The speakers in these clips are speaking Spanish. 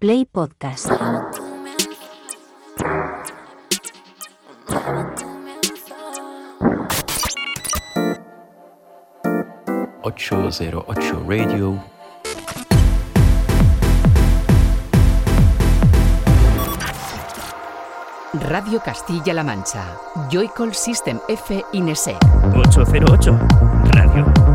Play Podcast. ...808 Radio... Radio Castilla-La Mancha. Joycall System F Inese. 808 Radio.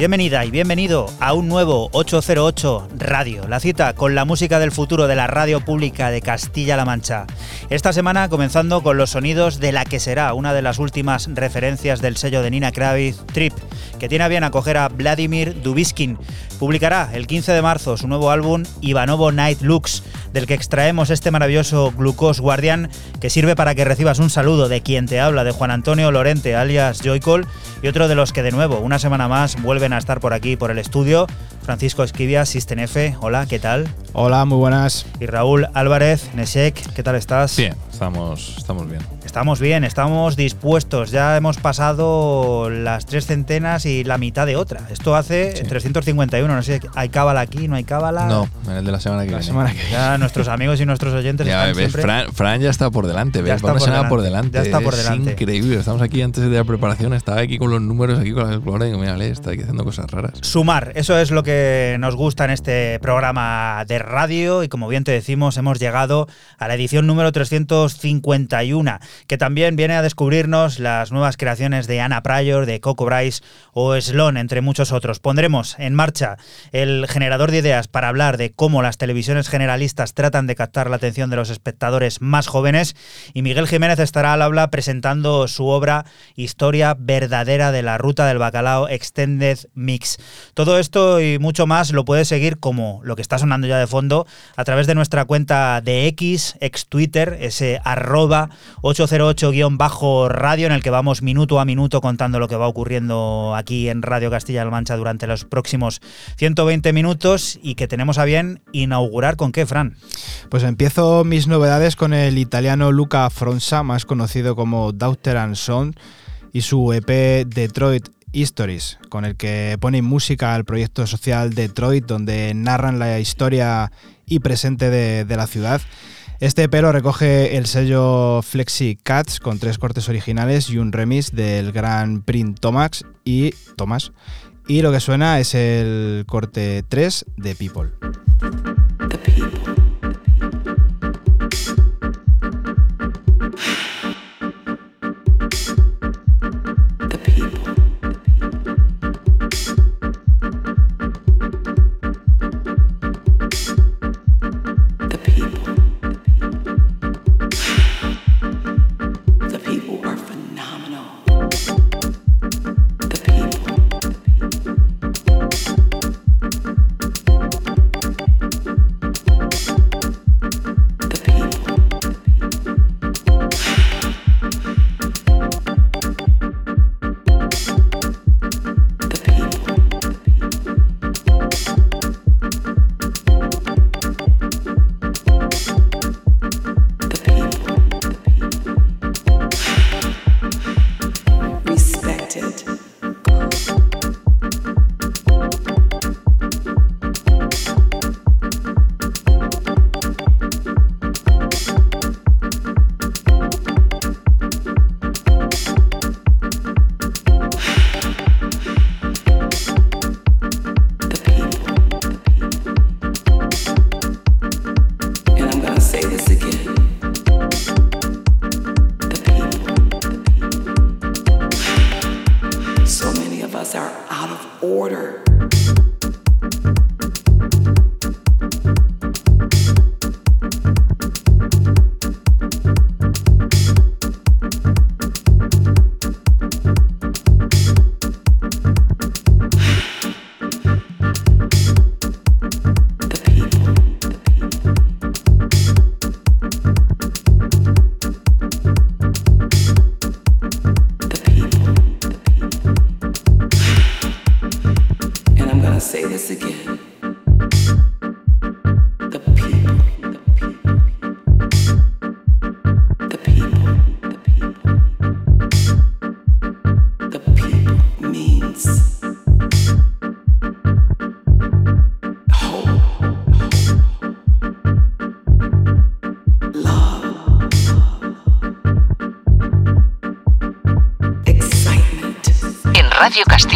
Bienvenida y bienvenido a un nuevo 808 Radio, la cita con la música del futuro de la radio pública de Castilla-La Mancha. Esta semana comenzando con los sonidos de la que será una de las últimas referencias del sello de Nina Kravitz, Trip, que tiene a bien acoger a Vladimir Dubiskin. Publicará el 15 de marzo su nuevo álbum Ivanovo Night Looks, del que extraemos este maravilloso Glucose Guardian, que sirve para que recibas un saludo de quien te habla, de Juan Antonio Lorente, alias Joycall, y otro de los que de nuevo, una semana más vuelven a estar por aquí, por el estudio. Francisco Esquivia, System F, hola, ¿qué tal? Hola, muy buenas. Y Raúl Álvarez, Nesek, ¿qué tal estás? Bien, estamos, estamos bien. Estamos bien, estamos dispuestos. Ya hemos pasado las tres centenas y la mitad de otra. Esto hace Sí. 351. No sé, ¿hay cábala aquí? ¿No hay cábala? No, en el de la semana que La viene. semana que Ya nuestros amigos y nuestros oyentes Ya están ves, siempre... Fran, Fran ya está por delante, Ya ¿ves? está Va una por delante, ya está por es delante. increíble. Estamos aquí antes de la preparación, estaba aquí con los números, aquí con la calculadora digo, mira, está aquí haciendo cosas raras. Sumar, eso es lo que nos gusta en este programa de radio y como bien te decimos hemos llegado a la edición número 351 que también viene a descubrirnos las nuevas creaciones de Ana Pryor, de Coco Bryce o Sloan, entre muchos otros. Pondremos en marcha el generador de ideas para hablar de cómo las televisiones generalistas tratan de captar la atención de los espectadores más jóvenes y Miguel Jiménez estará al habla presentando su obra Historia verdadera de la ruta del bacalao Extended Mix. Todo esto y mucho más lo puedes seguir como lo que está sonando ya de fondo a través de nuestra cuenta de X, ex Twitter, ese arroba 808-radio en el que vamos minuto a minuto contando lo que va ocurriendo aquí en Radio Castilla-La Mancha durante los próximos 120 minutos y que tenemos a bien inaugurar con qué, Fran. Pues empiezo mis novedades con el italiano Luca Fronsa, más conocido como Daughter and Son, y su EP Detroit Histories, con el que ponen música al proyecto social Detroit, donde narran la historia y presente de, de la ciudad. Este EP lo recoge el sello Flexi Cats con tres cortes originales y un remix del gran Print Thomas y Thomas. Y lo que suena es el corte 3 de people. En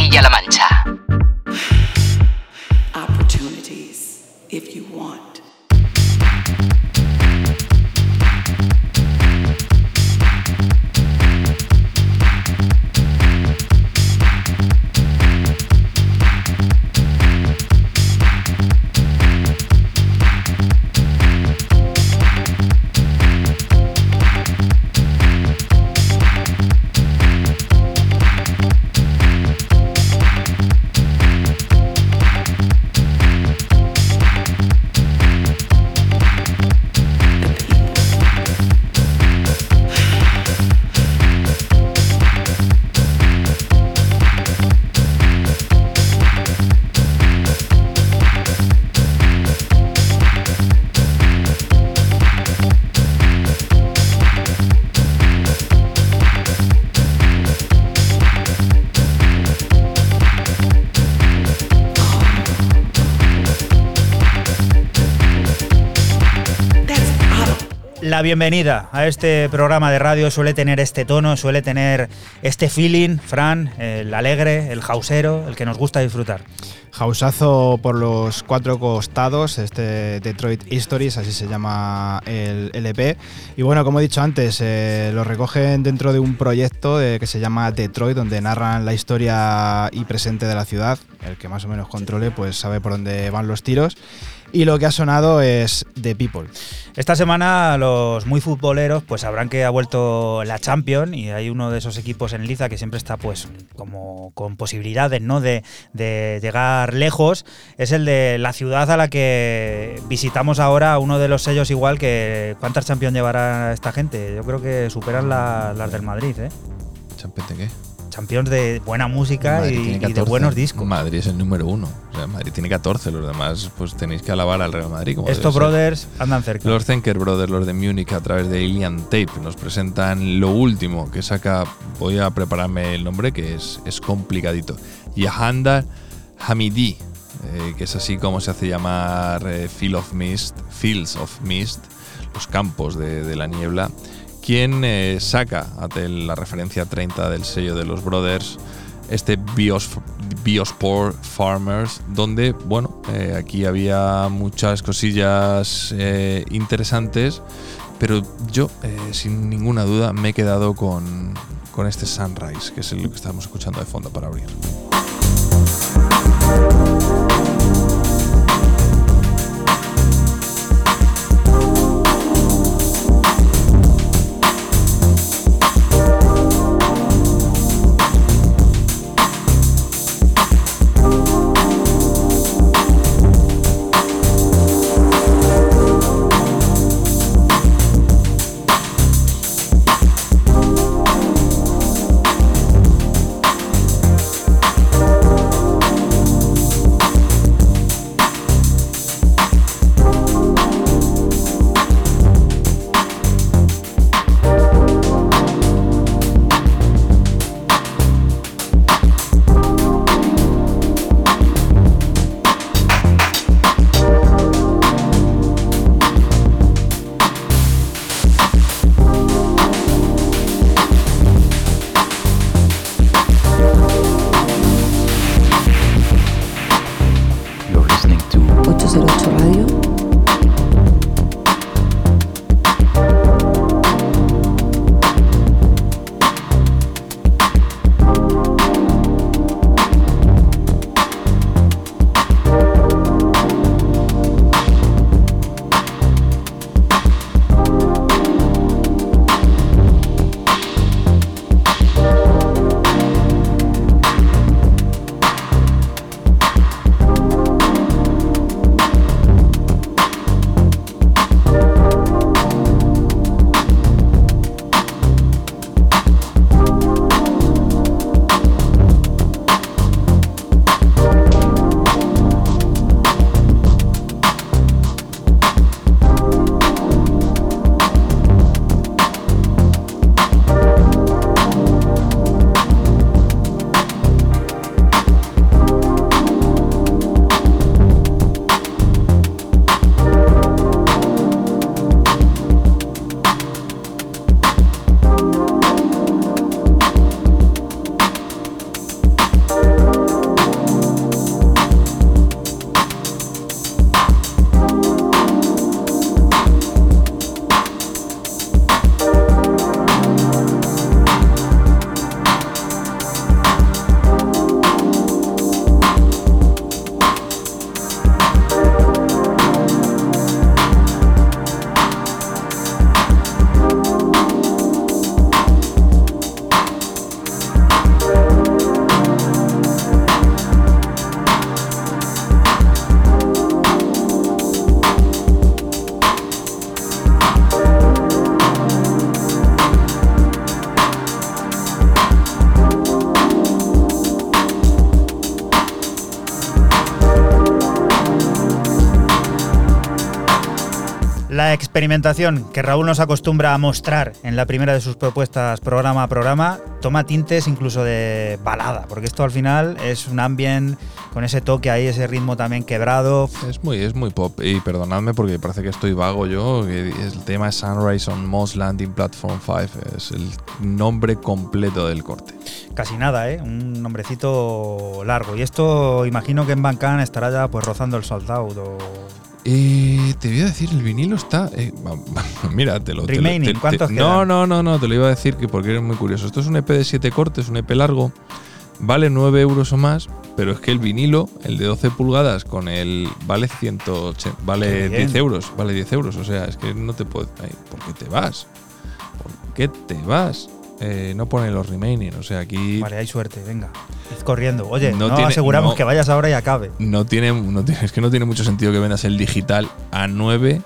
la bienvenida a este programa de radio. Suele tener este tono, suele tener este feeling, Fran, el alegre, el jausero, el que nos gusta disfrutar. Jausazo por los cuatro costados, este Detroit Histories, así se llama el LP. Y bueno, como he dicho antes, eh, lo recogen dentro de un proyecto eh, que se llama Detroit, donde narran la historia y presente de la ciudad. El que más o menos controle, pues sabe por dónde van los tiros. Y lo que ha sonado es The People. Esta semana los muy futboleros pues sabrán que ha vuelto la Champions y hay uno de esos equipos en Liza que siempre está pues como con posibilidades ¿no? de, llegar lejos. Es el de la ciudad a la que visitamos ahora, uno de los sellos igual que ¿cuántas Champions llevará esta gente? Yo creo que superan la- las del Madrid, ¿eh? ¿Champion de qué? Champions de buena música y, y de 14. buenos discos. Madrid es el número uno. O sea, Madrid tiene 14, los demás pues tenéis que alabar al Real Madrid. Como Estos brothers andan cerca. Los Zenker Brothers, los de Múnich, a través de Alien Tape, nos presentan lo último que saca. Voy a prepararme el nombre, que es, es complicadito. Yahanda Hamidi, eh, que es así como se hace llamar eh, Field of Mist, Fields of Mist, los campos de, de la niebla. Quien eh, saca ante la referencia 30 del sello de los Brothers este Bios, Biosport Farmers, donde, bueno, eh, aquí había muchas cosillas eh, interesantes, pero yo, sin ninguna duda, me he quedado con, con este Sunrise, que es el que estamos escuchando de fondo para abrir. La experimentación que Raúl nos acostumbra a mostrar en la primera de sus propuestas programa a programa toma tintes incluso de balada, porque esto al final es un ambient con ese toque ahí, ese ritmo también quebrado. Es muy, es muy pop. Y perdonadme porque parece que estoy vago yo. el tema es Sunrise on Moss Landing Platform 5. Es el nombre completo del corte. Casi nada, ¿eh? Un nombrecito largo. Y esto imagino que en Bancan estará ya pues rozando el sold out o Eh, te voy a decir, el vinilo está. eh, va- va- mira, te lo. te lo- Remaining, te- te- ¿cuántos No, quedan? no, no, no, te lo iba a decir que porque eres muy curioso. Esto es un EP de 7 cortes, un EP largo. Vale 9 euros o más, pero es que el vinilo, el de 12 pulgadas, con el. Vale 180. Qué Vale bien. 10 euros. Vale 10 euros. O sea, es que no te puedo. ay, ¿Por qué te vas? ¿Por qué te vas? Eh, no pone los remaining. O sea, aquí. Vale, hay suerte, venga. Id corriendo. Oye, No no, tiene- aseguramos no. que vayas ahora y acabe. No tiene, no tiene- es que no tiene mucho sentido que vendas el digital a 9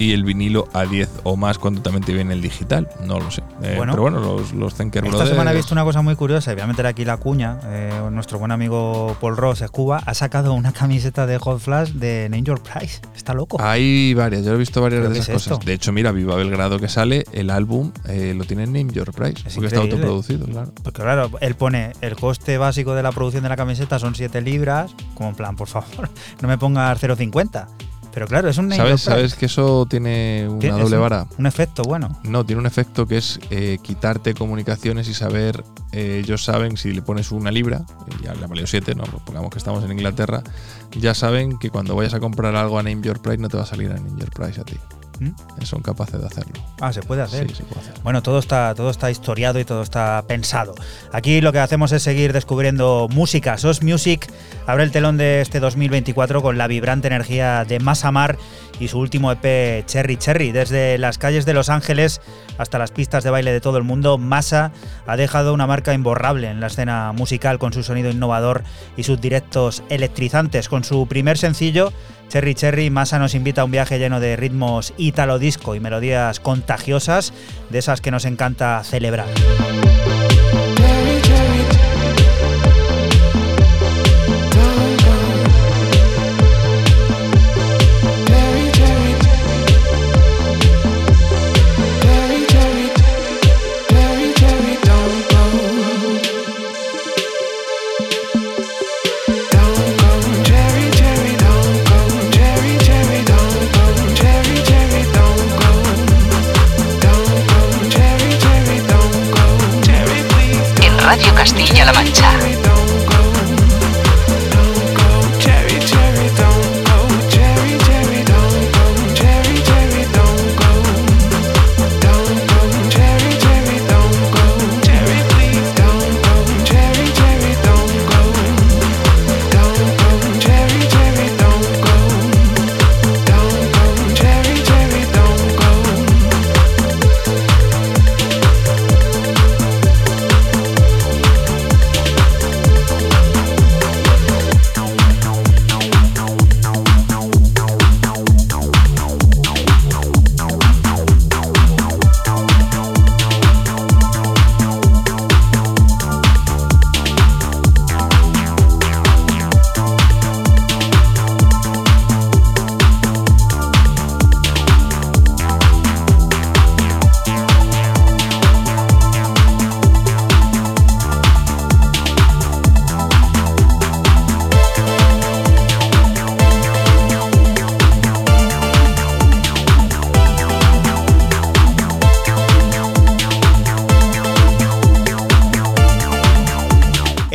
y el vinilo a 10 o más cuando también te viene el digital. No lo sé. Eh, Bueno. pero bueno, los, los Zenker Esta Brothers- semana he visto una cosa muy curiosa y voy a meter aquí la cuña. Eh, nuestro buen amigo Paul Ross, Cuba, ha sacado una camiseta de Hot Flash de Name Your Price. Está loco. Hay varias, yo he visto varias ¿Pero de esas es cosas. esto? De hecho, mira, Viva Belgrado que sale, el álbum eh, lo tiene en Name Your Price, Es porque está autoproducido, claro. Porque claro, él pone el coste básico de la producción de la camiseta son 7 libras, como en plan, por favor, no me pongas 0,50. Pero claro, es un ¿Sabes, ¿Sabes que eso tiene una Tiene- doble vara? Un efecto bueno. No, tiene un efecto que es eh, quitarte comunicaciones y saber, eh, ellos saben si le pones una libra, y ya le valió 7, ¿no? pongamos que estamos en Inglaterra, ya saben que cuando vayas a comprar algo a Name Your Price no te va a salir a Name Your Price a ti. Son capaces de hacerlo. Ah, se puede hacer. Sí, se puede hacer. Bueno, todo está, todo está historiado y todo está pensado. Aquí lo que hacemos es seguir descubriendo música. SOS Music abre el telón de este 2024 con la vibrante energía de Masamar y su último EP Cherry Cherry. Desde las calles de Los Ángeles hasta las pistas de baile de todo el mundo, Masa ha dejado una marca imborrable en la escena musical con su sonido innovador y sus directos electrizantes. Con su primer sencillo, Cherry Cherry, Masa nos invita a un viaje lleno de ritmos ítalo disco y melodías contagiosas, de esas que nos encanta celebrar.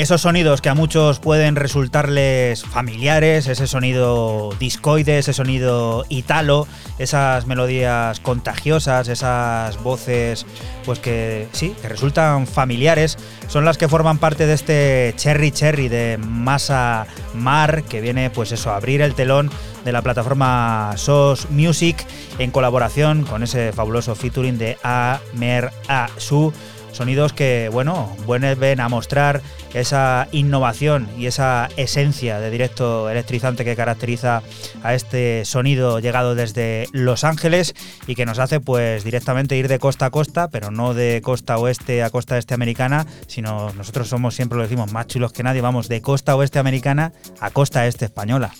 Esos sonidos que a muchos pueden resultarles familiares, ese sonido discoide, ese sonido italo, esas melodías contagiosas, esas voces pues que sí, que resultan familiares, son las que forman parte de este Cherry Cherry de Masa Mar, que viene pues eso, a abrir el telón de la plataforma SOS Music en colaboración con ese fabuloso featuring de Amer Asu. Sonidos que, bueno, vuelven a mostrar esa innovación y esa esencia de directo electrizante que caracteriza a este sonido llegado desde Los Ángeles y que nos hace pues directamente ir de costa a costa, pero no de costa oeste a costa este americana, sino nosotros somos, siempre lo decimos, más chulos que nadie, vamos de costa oeste americana a costa este española.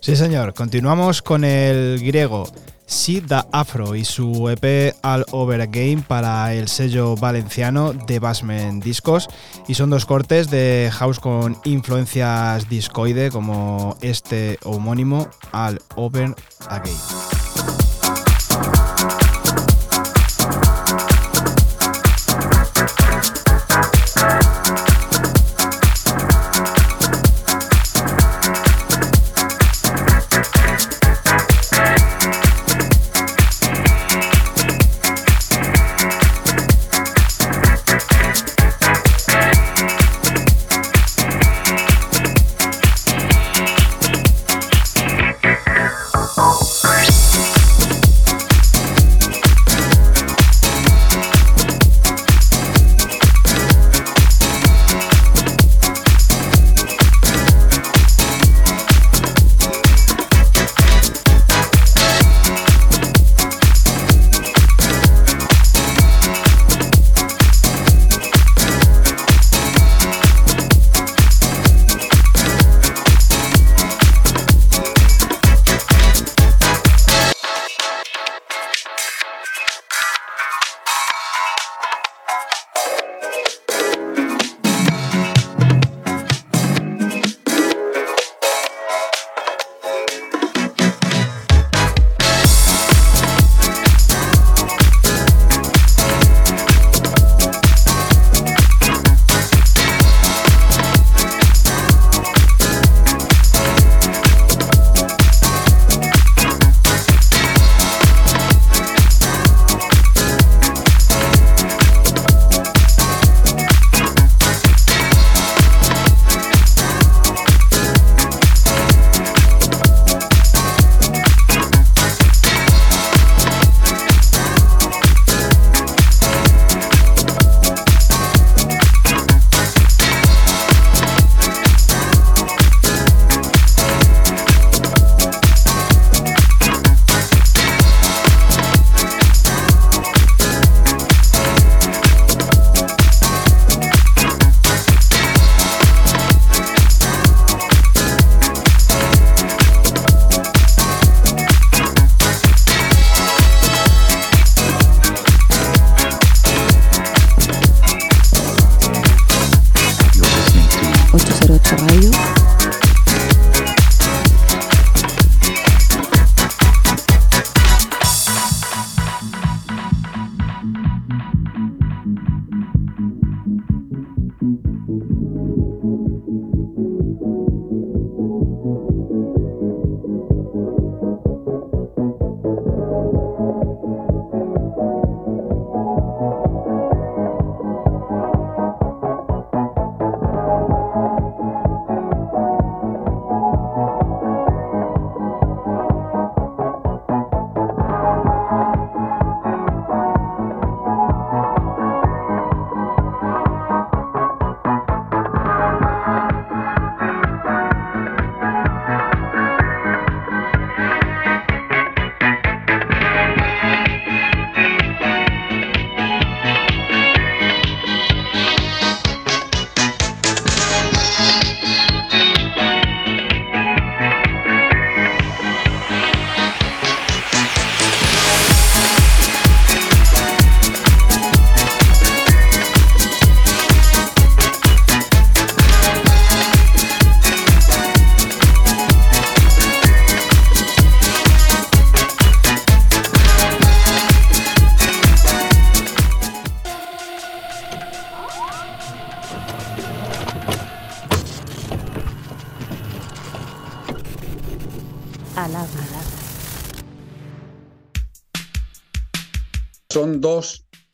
Sí, señor. Continuamos con el griego The Afro y su EP All Over Again para el sello valenciano de Basement Discos y son dos cortes de house con influencias discoide como este homónimo All Over Again.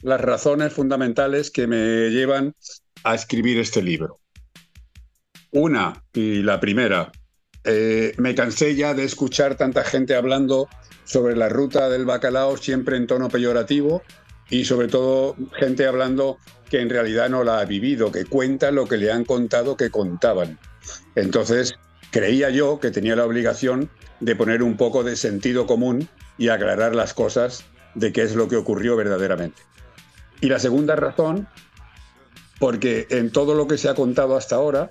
Las razones fundamentales que me llevan a escribir este libro. Una, y la primera, eh, me cansé ya de escuchar tanta gente hablando sobre la ruta del bacalao siempre en tono peyorativo y sobre todo gente hablando que en realidad no la ha vivido, que cuenta lo que le han contado que contaban. Entonces, creía yo que tenía la obligación de poner un poco de sentido común y aclarar las cosas de qué es lo que ocurrió verdaderamente. Y la segunda razón, porque en todo lo que se ha contado hasta ahora,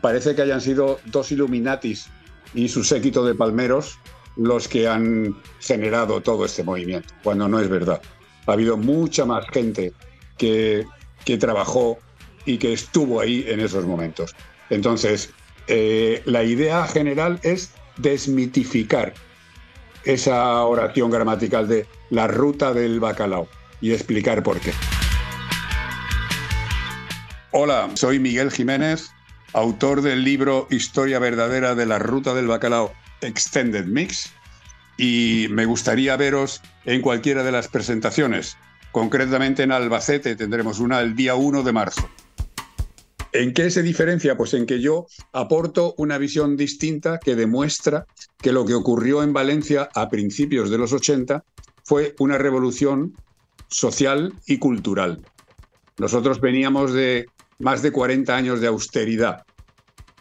parece que hayan sido dos Illuminatis y su séquito de palmeros los que han generado todo este movimiento, cuando no es verdad. Ha habido mucha más gente que, que trabajó y que estuvo ahí en esos momentos. Entonces, eh, la idea general es desmitificar esa oración gramatical de la ruta del bacalao y explicar por qué. Hola, soy Miguel Jiménez, autor del libro Historia verdadera de la ruta del bacalao Extended Mix y me gustaría veros en cualquiera de las presentaciones. Concretamente en Albacete tendremos una el día 1 de marzo. ¿En qué se diferencia? Pues en que yo aporto una visión distinta que demuestra que lo que ocurrió en Valencia a principios de los 80 fue una revolución social y cultural. Nosotros veníamos de más de 40 años de austeridad.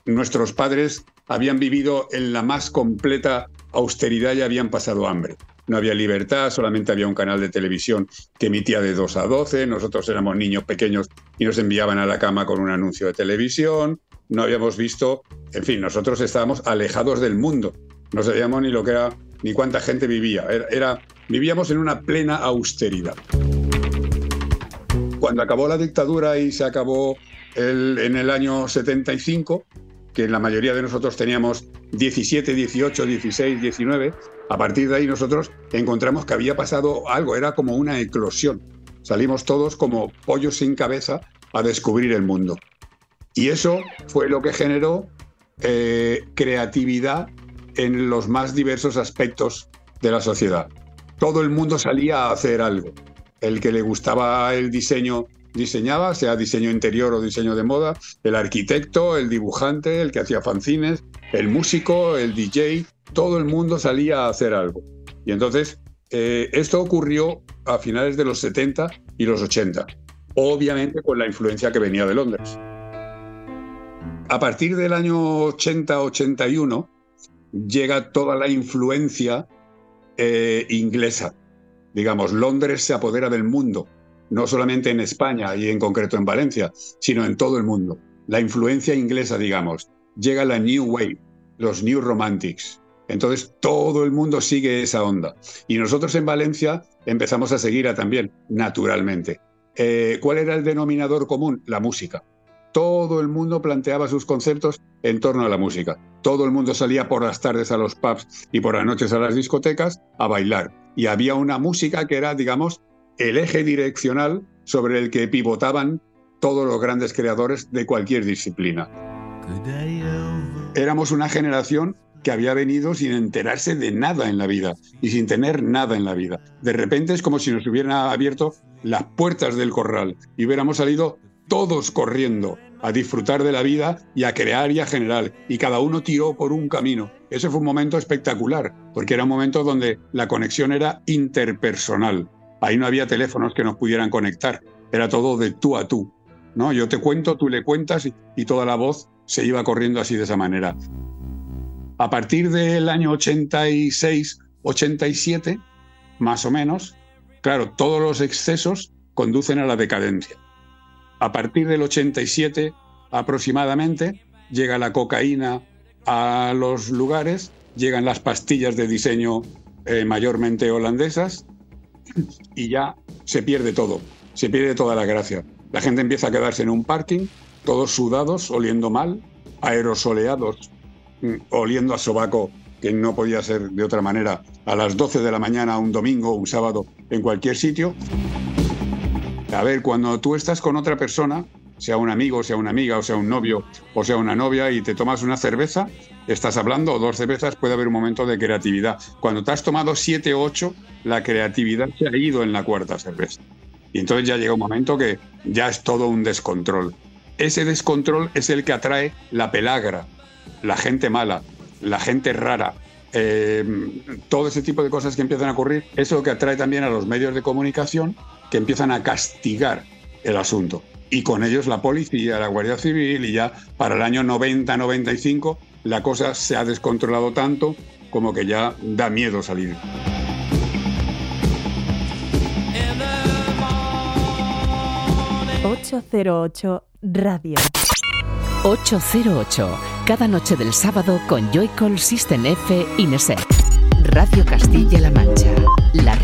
Nuestros padres habían vivido en la más completa austeridad y habían pasado hambre. No había libertad, solamente había un canal de televisión que emitía de 2 a 12, nosotros éramos niños pequeños y nos enviaban a la cama con un anuncio de televisión, no habíamos visto, en fin, nosotros estábamos alejados del mundo, no sabíamos ni lo que era, ni cuánta gente vivía, era, vivíamos en una plena austeridad. Cuando acabó la dictadura y se acabó en el año 75, que la mayoría de nosotros teníamos 17, 18, 16, 19, a partir de ahí nosotros encontramos que había pasado algo, era como una eclosión. Salimos todos como pollos sin cabeza a descubrir el mundo. Y eso fue lo que generó eh, creatividad en los más diversos aspectos de la sociedad. Todo el mundo salía a hacer algo. El que le gustaba el diseño diseñaba, sea diseño interior o diseño de moda, el arquitecto, el dibujante, el que hacía fanzines, el músico, el DJ, todo el mundo salía a hacer algo. Y entonces, eh, esto ocurrió a finales de los 70 y los 80, obviamente con la influencia que venía de Londres. A partir del año 80-81 llega toda la influencia eh, inglesa. Digamos, Londres se apodera del mundo no solamente en España y en concreto en Valencia, sino en todo el mundo. La influencia inglesa, digamos, llega la New Wave, los New Romantics. Entonces todo el mundo sigue esa onda. Y nosotros en Valencia empezamos a seguirla también, naturalmente. Eh, ¿Cuál era el denominador común? La música. Todo el mundo planteaba sus conceptos en torno a la música. Todo el mundo salía por las tardes a los pubs y por las noches a las discotecas a bailar. Y había una música que era, digamos, el eje direccional sobre el que pivotaban todos los grandes creadores de cualquier disciplina. Éramos una generación que había venido sin enterarse de nada en la vida y sin tener nada en la vida. De repente es como si nos hubieran abierto las puertas del corral y hubiéramos salido todos corriendo a disfrutar de la vida y a crear y a generar, y cada uno tiró por un camino. Ese fue un momento espectacular, porque era un momento donde la conexión era interpersonal. Ahí no había teléfonos que nos pudieran conectar, era todo de tú a tú. ¿no? Yo te cuento, tú le cuentas y, toda la voz se iba corriendo así de esa manera. A partir del año 86, 87, más o menos, claro, todos los excesos conducen a la decadencia. A partir del 87 aproximadamente llega la cocaína a los lugares, llegan las pastillas de diseño eh, mayormente holandesas, y ya se pierde todo, se pierde toda la gracia. La gente empieza a quedarse en un parking, todos sudados, oliendo mal, aerosoleados, mm, oliendo a sobaco, que no podía ser de otra manera, a las 12 de la mañana, un domingo, un sábado, en cualquier sitio. A ver, cuando tú estás con otra persona, sea un amigo, sea una amiga, o sea un novio, o sea una novia, y te tomas una cerveza, estás hablando, o dos cervezas, puede haber un momento de creatividad. Cuando te has tomado siete o ocho, la creatividad se ha ido en la cuarta cerveza. Y entonces ya llega un momento que ya es todo un descontrol. Ese descontrol es el que atrae la pelagra, la gente mala, la gente rara, eh, todo ese tipo de cosas que empiezan a ocurrir, es lo que atrae también a los medios de comunicación que empiezan a castigar el asunto y con ellos la policía, la Guardia Civil y ya para el año 90-95 la cosa se ha descontrolado tanto como que ya da miedo salir. ...808 Radio. 808, cada noche del sábado con Joycall System F Ineset. Radio Castilla-La Mancha, la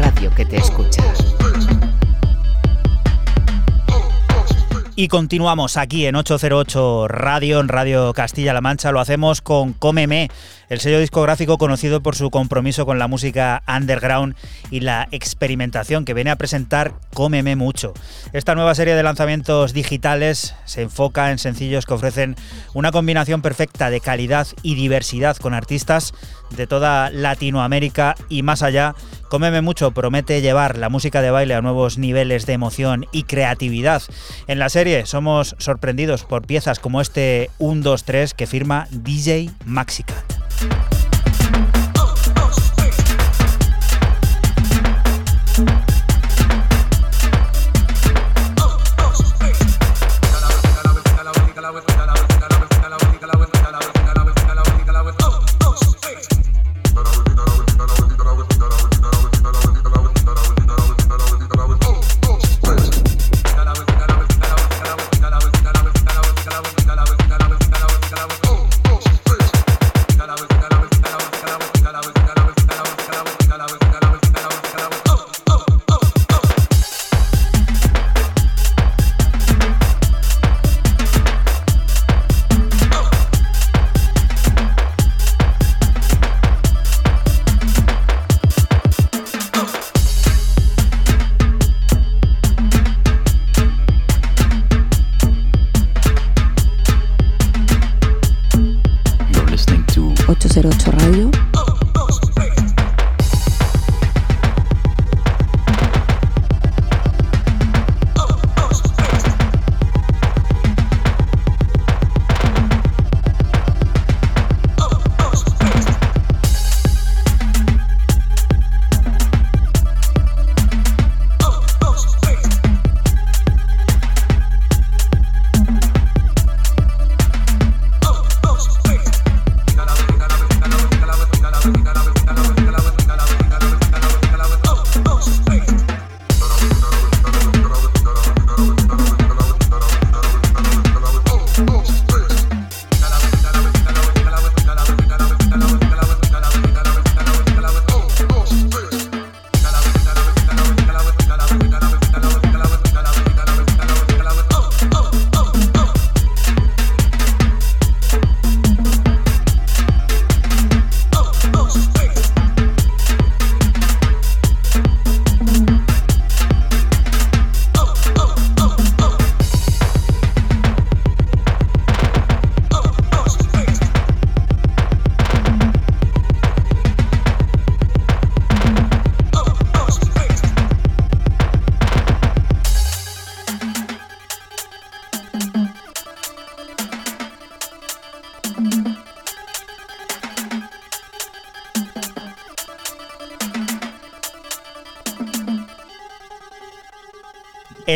Y continuamos aquí en 808 Radio, en Radio Castilla-La Mancha. Lo hacemos con Cómeme, el sello discográfico conocido por su compromiso con la música underground y la experimentación que viene a presentar Cómeme Mucho. Esta nueva serie de lanzamientos digitales se enfoca en sencillos que ofrecen una combinación perfecta de calidad y diversidad con artistas de toda Latinoamérica y más allá. Cómeme mucho promete llevar la música de baile a nuevos niveles de emoción y creatividad. En la serie somos sorprendidos por piezas como este 1, 2, 3 que firma DJ Maxicat.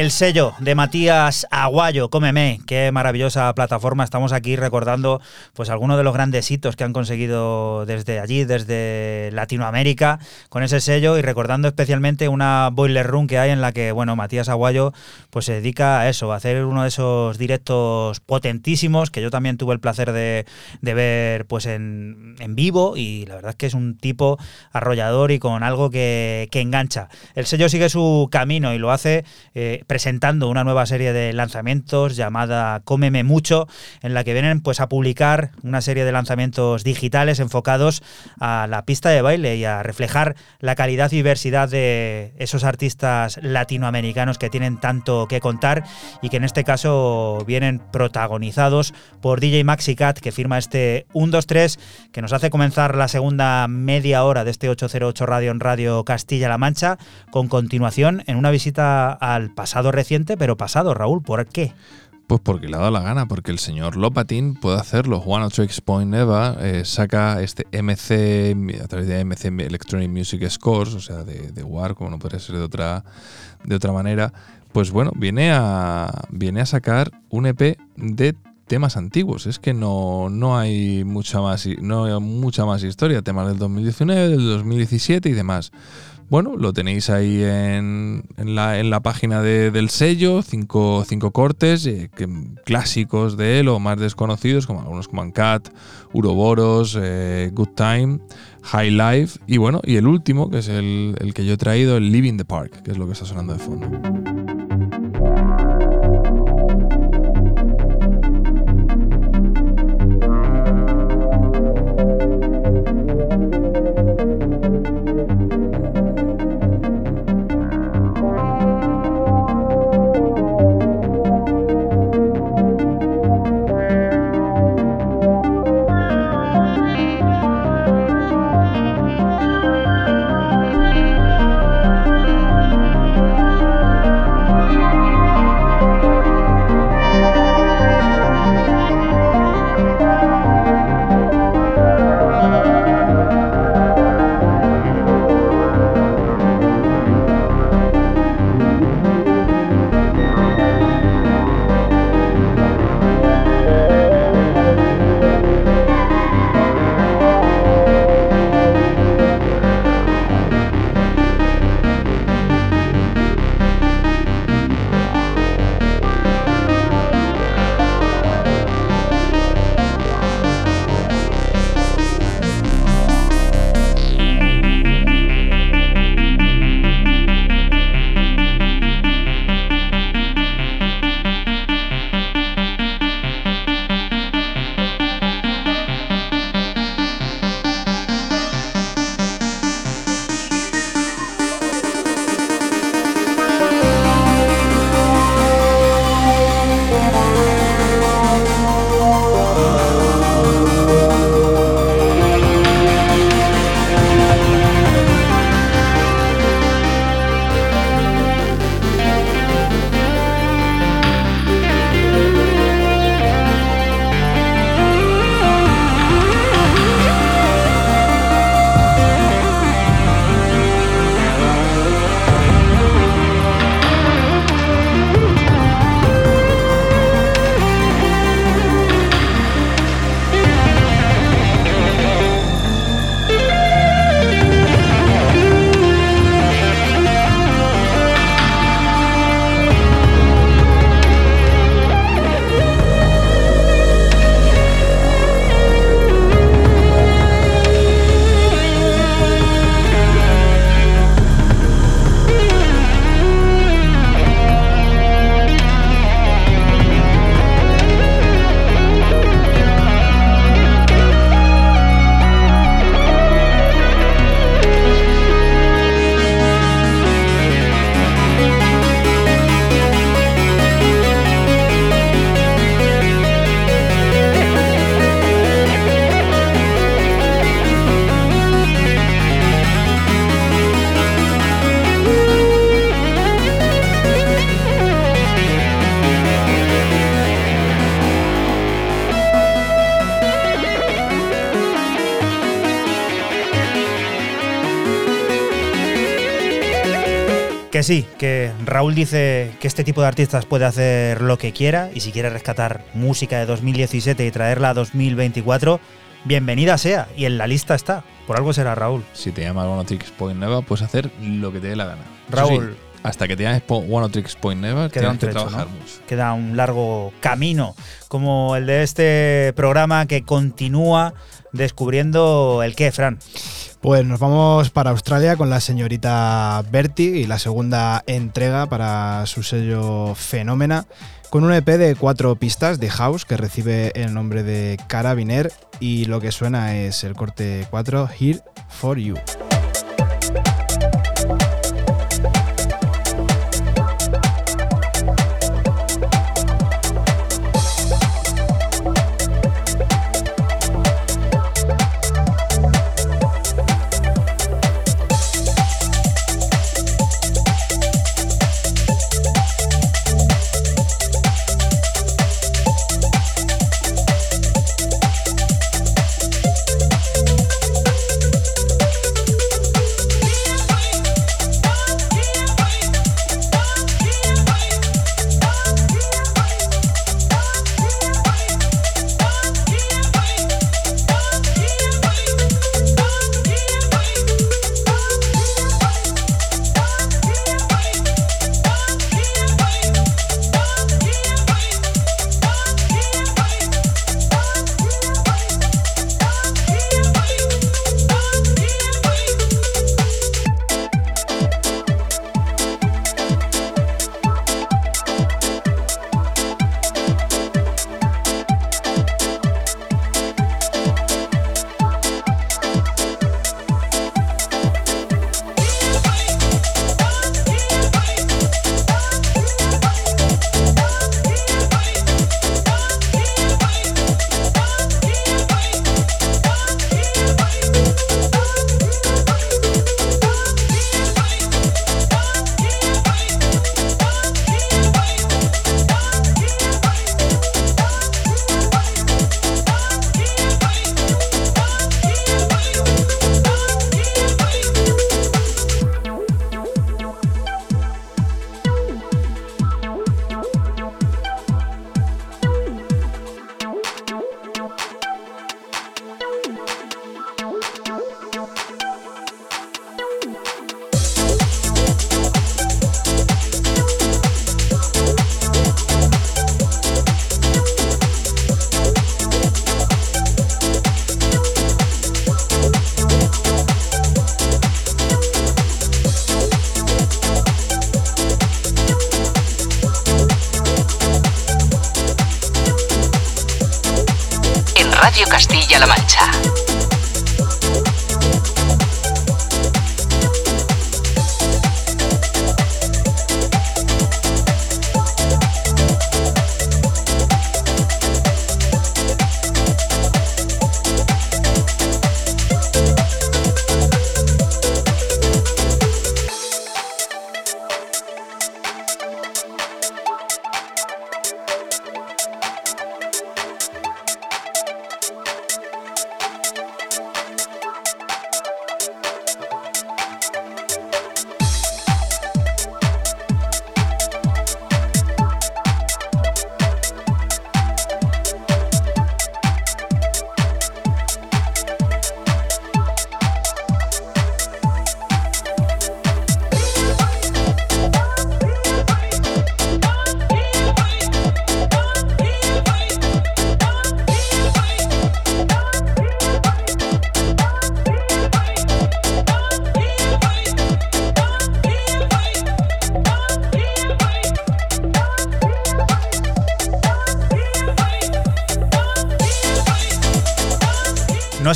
El sello de Matías Aguayo, Cómeme, qué maravillosa plataforma. Estamos aquí recordando pues algunos de los grandes hitos que han conseguido desde allí, desde Latinoamérica, con ese sello y recordando especialmente una boiler room que hay en la que, bueno, Matías Aguayo pues se dedica a eso, a hacer uno de esos directos potentísimos que yo también tuve el placer de, ver pues en, vivo y la verdad es que es un tipo arrollador y con algo que, que engancha. El sello sigue su camino y lo hace eh, presentando una nueva serie de lanzamientos llamada Cómeme Mucho, en la que vienen pues a publicar una serie de lanzamientos digitales enfocados a la pista de baile y a reflejar la calidad y diversidad de esos artistas latinoamericanos que tienen tanto que contar y que en este caso vienen protagonizados por DJ Maxi Cat, que firma este 1-2-3, que nos hace comenzar la segunda media hora de este 808 Radio en Radio Castilla-La Mancha, con continuación en una visita al pasado reciente, pero pasado, Raúl, ¿por qué? Pues porque le ha dado la gana, porque el señor Lopatin puede hacerlo. One Tricks Point Neva eh, saca este MC a través de MC Electronic Music Scores, o sea, de, de WAR, como no podría ser de otra, de otra manera. Pues bueno, viene a, viene a sacar un EP de temas antiguos. Es que no, no hay mucha más no hay mucha más historia. Temas del 2019, del 2017 y demás. Bueno, lo tenéis ahí en, en, la, en la, página de, del sello, cinco, cinco cortes eh, clásicos de él o más desconocidos, como algunos como Uncut, Uroboros, eh, Good Time. High Life y bueno, y el último, que es el, el que yo he traído, el Living the Park, que es lo que está sonando de fondo. Que sí, que Raúl dice que este tipo de artistas puede hacer lo que quiera y si quiere rescatar música de 2017 y traerla a 2024, bienvenida sea y en la lista está. Por algo será Raúl. Si te llamas One Tricks Point Never, puedes hacer lo que te dé la gana. Raúl. sí, hasta que te llames One Tricks Point Never, Queda un que trabajar ¿no? mucho. Queda un largo camino, como el de este programa que continúa descubriendo el qué, Fran. Pues nos vamos para Australia con la señorita Bertie y la segunda entrega para su sello Fenómena, con un EP de cuatro pistas de house que recibe el nombre de Carabiner y lo que suena es el corte 4 Here for You. Castilla-La Mancha.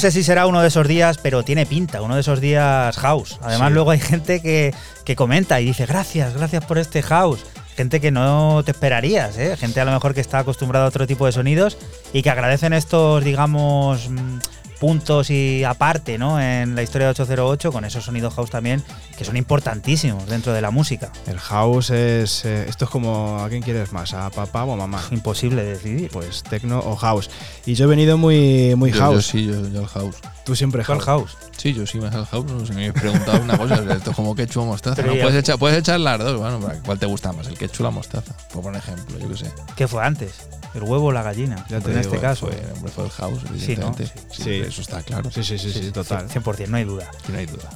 Sé si será uno de esos días, pero tiene pinta, uno de esos días house. Además, Sí. luego hay gente que, que comenta y dice, gracias, gracias por este house. Gente que no te esperarías, ¿eh? gente a lo mejor que está acostumbrada a otro tipo de sonidos y que agradecen estos, digamos, mm, puntos y aparte, ¿no? En la historia de 808, con esos sonidos house también, que son importantísimos dentro de la música. El house es. eh, esto es como. ¿A quién quieres más? ¿A papá o a mamá? Imposible decidir. Pues techno o house. Y yo he venido muy, muy Yo, house. yo sí, yo, yo el house. Tú siempre ¿Cuál house. house? Sí, yo sí me el house. No sé, me he preguntado una cosa. Esto es como ketchup o mostaza. Puedes, echar, puedes echar las dos. Bueno, ¿cuál te gusta más? ¿El ketchup o la mostaza? Por ejemplo, yo qué sé. ¿Qué fue antes? ¿El huevo o la gallina? Ya te en este caso. Fue, hombre, fue el house, Sí, ¿no? evidentemente. Sí. Sí, eso está claro. Sí, sí, sí, sí, total. 100%, no hay duda. No hay duda.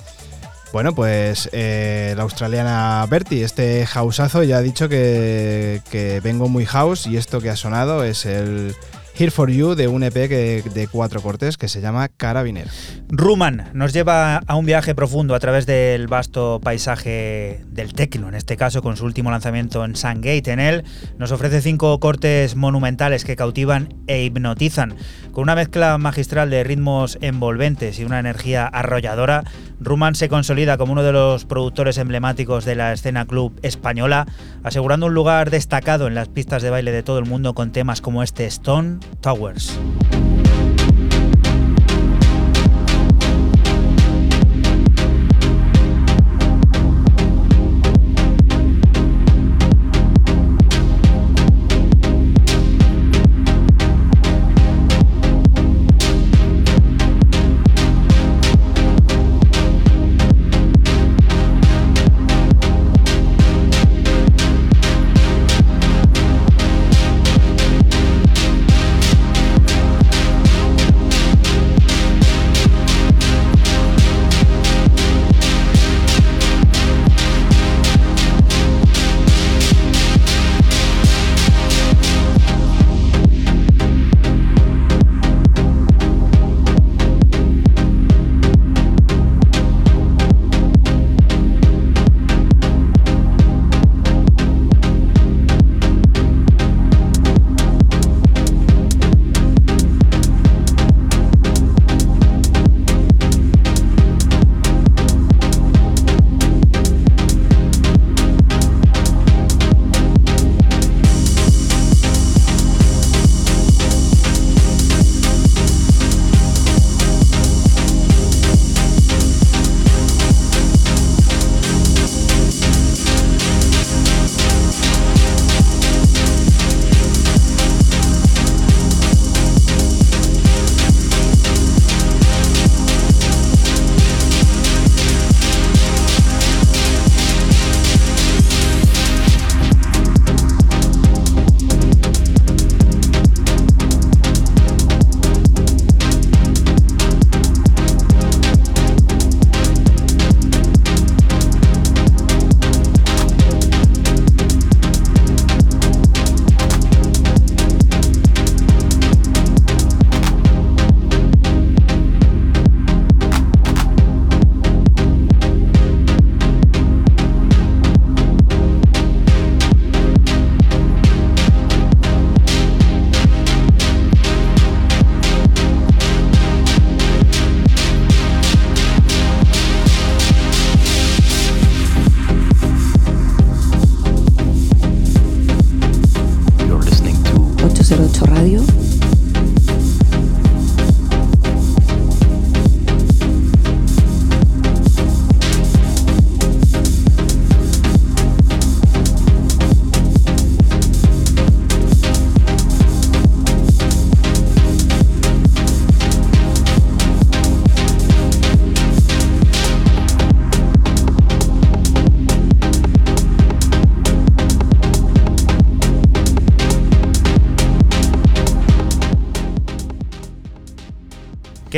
Bueno, pues eh, la australiana Bertie, este houseazo, ya ha dicho que, que vengo muy house y esto que ha sonado es el Here for You de un EP de cuatro cortes que se llama Carabiner. Ruman nos lleva a un viaje profundo a través del vasto paisaje del techno, en este caso con su último lanzamiento en Sungate. En él nos ofrece cinco cortes monumentales que cautivan e hipnotizan. Con una mezcla magistral de ritmos envolventes y una energía arrolladora, Ruman se consolida como uno de los productores emblemáticos de la escena club española, asegurando un lugar destacado en las pistas de baile de todo el mundo con temas como este Stone Towers.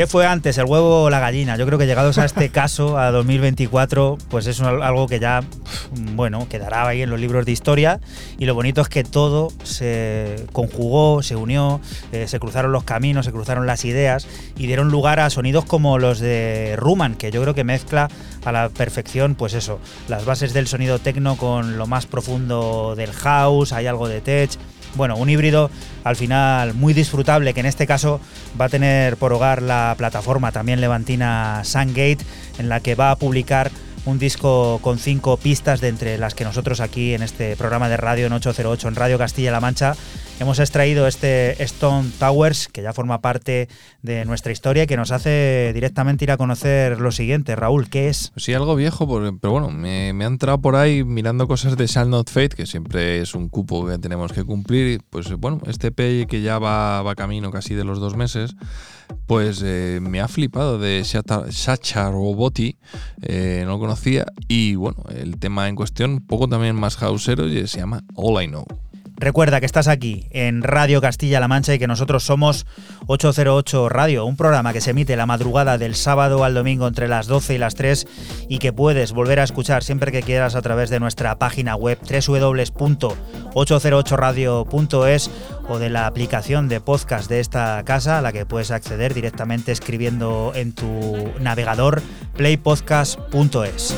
¿Qué fue antes, el huevo o la gallina? Yo creo que llegados a este caso, a 2024, pues es algo que ya, bueno, quedará ahí en los libros de historia. Y lo bonito es que todo se conjugó, se unió, eh, se cruzaron los caminos, se cruzaron las ideas y dieron lugar a sonidos como los de Ruman, que yo creo que mezcla a la perfección, pues eso, las bases del sonido techno con lo más profundo del house, hay algo de tech bueno, un híbrido al final muy disfrutable que en este caso va a tener por hogar la plataforma también levantina Sungate en la que va a publicar un disco con cinco pistas de entre las que nosotros aquí en este programa de radio en 808 en Radio Castilla-La Mancha hemos extraído este Stone Towers que ya forma parte de nuestra historia y que nos hace directamente ir a conocer lo siguiente. Raúl, ¿qué es? Sí, algo viejo, pero bueno, me, me ha entrado por ahí mirando cosas de Shall Not Fate, que siempre es un cupo que tenemos que cumplir. Pues bueno, este P que ya va, va camino casi de los dos meses pues eh, me ha flipado de Sacha Roboti, eh, no lo conocía, y bueno, el tema en cuestión, poco también más houseero, y se llama All I Know. Recuerda que estás aquí en Radio Castilla-La Mancha y que nosotros somos 808 Radio, un programa que se emite la madrugada del sábado al domingo entre las 12 y las 3 y que puedes volver a escuchar siempre que quieras a través de nuestra página web www.808radio.es o de la aplicación de podcast de esta casa a la que puedes acceder directamente escribiendo en tu navegador playpodcast.es.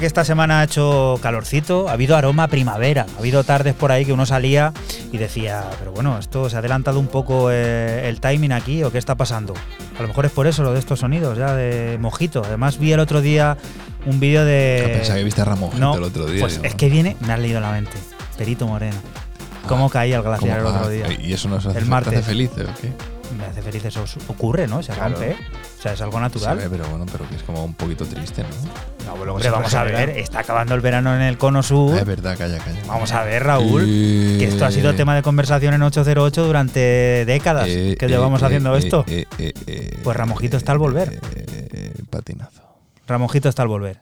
que esta semana ha hecho calorcito, ha habido aroma a primavera, ha habido tardes por ahí que uno salía y decía, pero bueno, esto se ha adelantado un poco eh, el timing aquí o qué está pasando. A lo mejor es por eso lo de estos sonidos ya de mojito. Además vi el otro día un vídeo de... Pensaba que viste a Ramón No, el otro día. Pues digo, es que viene, me has leído la mente. Perito Moreno. ¿Cómo Ah, caía el glaciar el otro Ah, día? ¿Y eso nos hace, El te martes. hace felices o qué? Me hace feliz eso. Ocurre, ¿no? Se Claro. rompe. ¿eh? O sea, es algo natural. Pero bueno, pero que es como un poquito triste, ¿no? No, luego Hombre, se vamos a ver, está acabando el verano en el cono sur. Ah, es verdad, calla, calla. Vamos a ver, Raúl, Eh, que esto ha sido tema de conversación en 808 durante décadas eh, que eh, llevamos eh, haciendo esto. Pues Ramojito está al volver. patinazo. Ramonjito está al volver.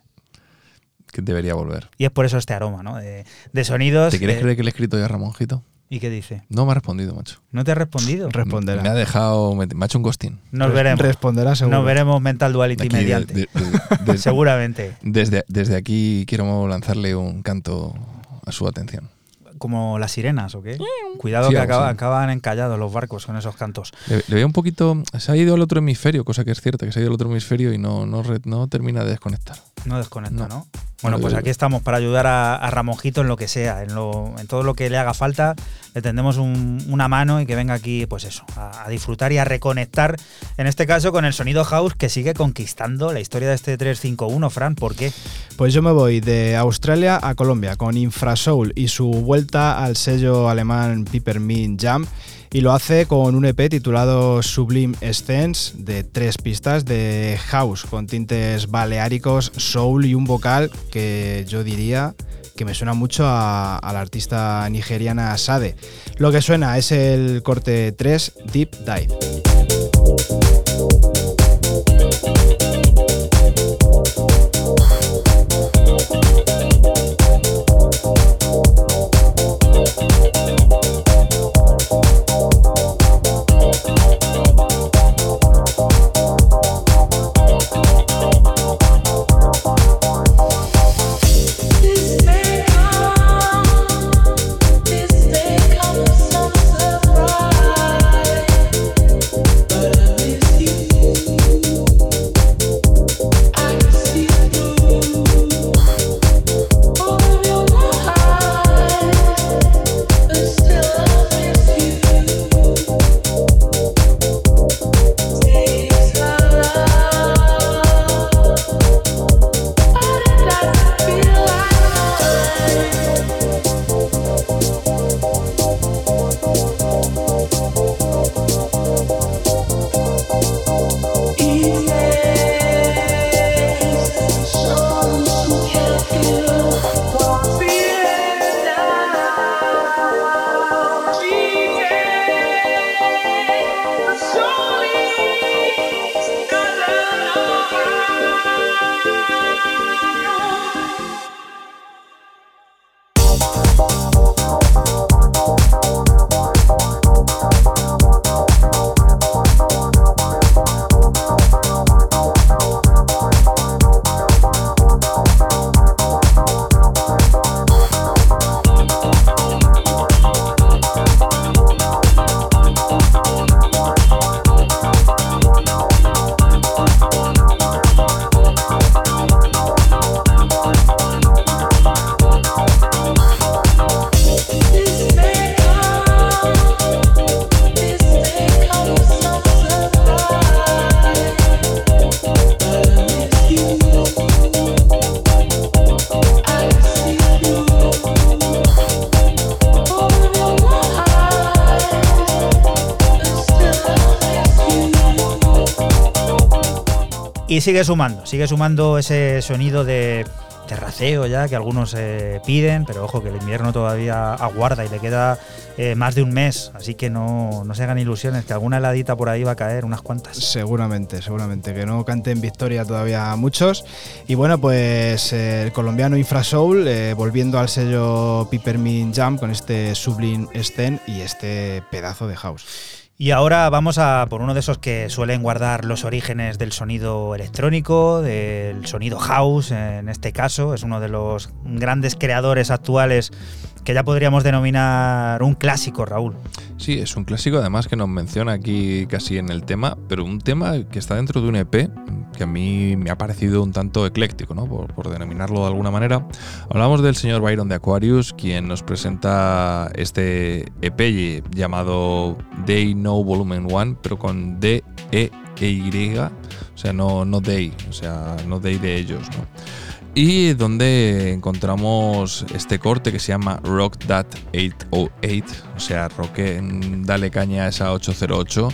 Que debería volver. Y es por eso este aroma, ¿no? De, de sonidos. ¿Te quieres de- creer que le he escrito ya a Ramonjito? ¿Y qué dice? No me ha respondido, macho. ¿No te ha respondido? Responderá. Me ha dejado, me, me ha hecho un ghosting. Nos veremos. Responderá seguro. Nos veremos Mental Duality Aquí mediante. de- de- de- Seguramente. Desde, desde aquí quiero lanzarle un canto a su atención. Como las sirenas, ¿o qué? Cuidado Sí, que acaba- acaban encallados los barcos con esos cantos. Le, le veo un poquito. Se ha ido al otro hemisferio, cosa que es cierta, que se ha ido al otro hemisferio y no, no, no termina de desconectar. No desconecta, No. ¿no? Bueno, No, pues aquí estamos para ayudar a, a Ramonjito en lo que sea, en, lo, en todo lo que le haga falta. Le tendemos un- una mano y que venga aquí, pues eso, a, a disfrutar y a reconectar, en este caso, con el sonido house que sigue conquistando la historia de este 351. Fran, ¿por qué? Pues yo me voy de Australia a Colombia con Infrasoul y su vuelta al sello alemán Peppermint Jam y lo hace con un EP titulado Sublime Scents de tres pistas de house con tintes baleáricos, soul y un vocal que yo diría que me suena mucho a, a la artista nigeriana Sade. Lo que suena es el corte 3 Deep Dive. Sigue sumando, sigue sumando ese sonido de terraceo ya que algunos eh, piden, pero ojo que el invierno todavía aguarda y le queda eh, más de un mes, así que no, no se hagan ilusiones, que alguna heladita por ahí va a caer, unas cuantas. Seguramente, seguramente, que no canten victoria todavía muchos. Y bueno, pues el colombiano Infrasoul, eh, volviendo al sello Peppermint Jam con este Sublime Scene y este pedazo de house. Y ahora vamos a por uno de esos que suelen guardar los orígenes del sonido electrónico, del sonido house, en este caso, es uno de los grandes creadores actuales que ya podríamos denominar un clásico, Raúl. Sí, es un clásico además que nos menciona aquí casi en el tema, pero un tema que está dentro de un EP que a mí me ha parecido un tanto ecléctico, ¿no? por, denominarlo de alguna manera. Hablamos del señor Byron de Aquarius, quien nos presenta este EP llamado Day No Volumen 1, pero con D-E-Y, o sea, no, no Day, o sea, no Day de ellos, ¿no? Y donde encontramos este corte que se llama Rock That 808, o sea, roque, dale caña a esa 808.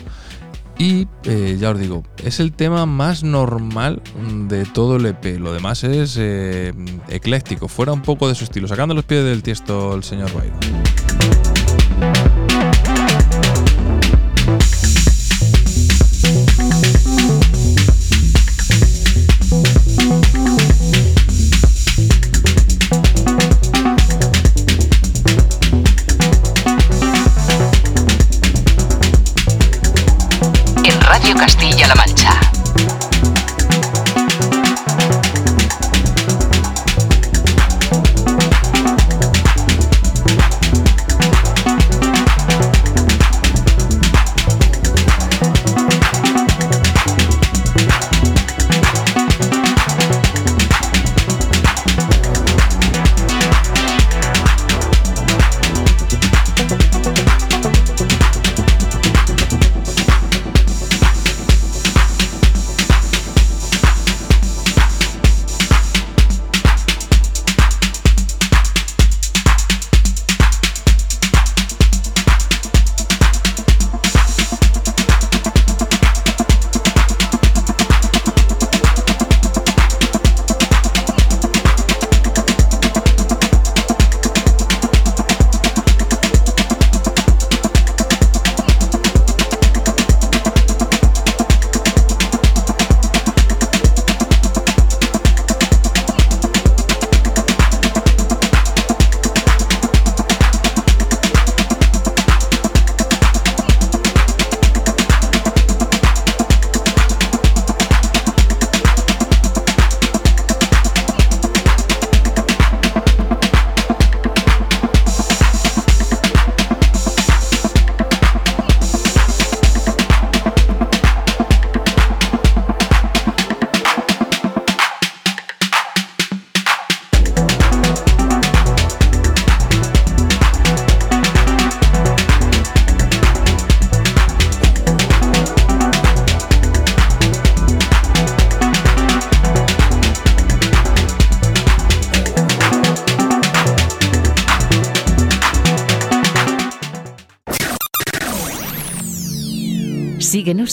Y eh, ya os digo, es el tema más normal de todo el EP. Lo demás es eh, ecléctico, fuera un poco de su estilo, sacando los pies del tiesto el señor Byron.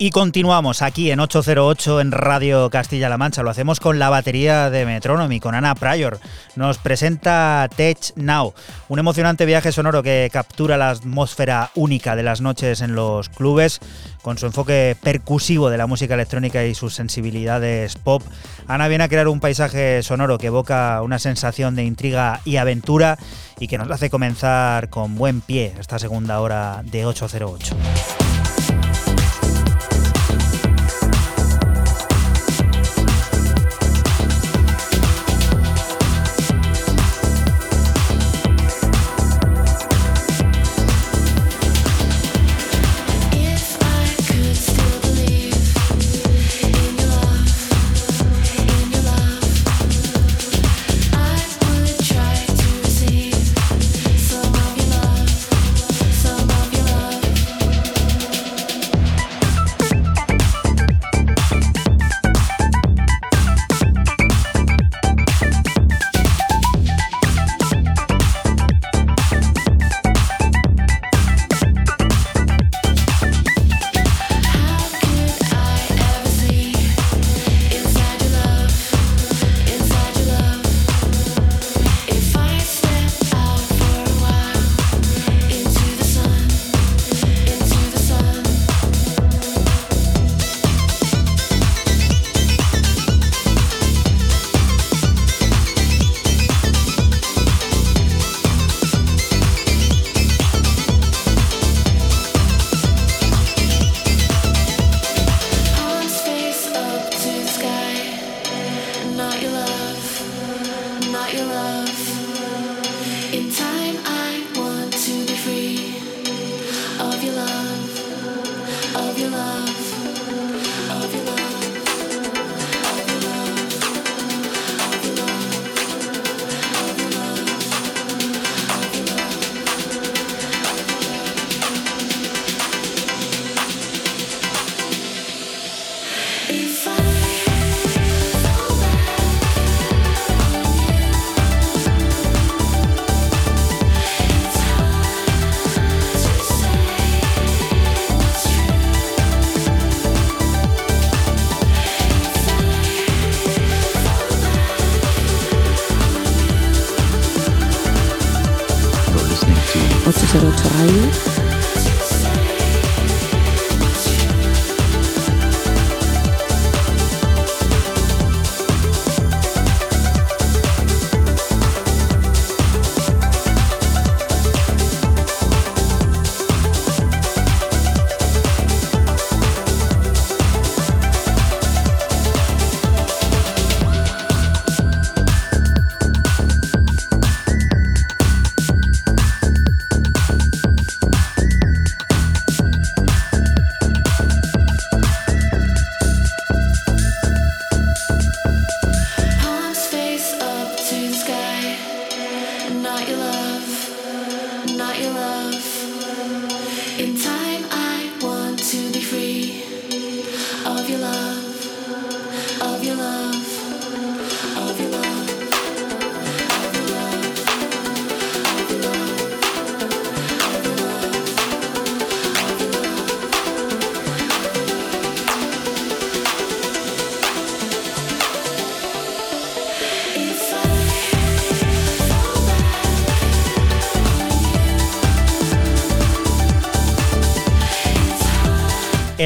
Y continuamos aquí en 808 en Radio Castilla-La Mancha. Lo hacemos con la batería de Metronomy, con Ana Pryor. Nos presenta Tech Now, un emocionante viaje sonoro que captura la atmósfera única de las noches en los clubes, con su enfoque percusivo de la música electrónica y sus sensibilidades pop. Ana viene a crear un paisaje sonoro que evoca una sensación de intriga y aventura y que nos hace comenzar con buen pie esta segunda hora de 808.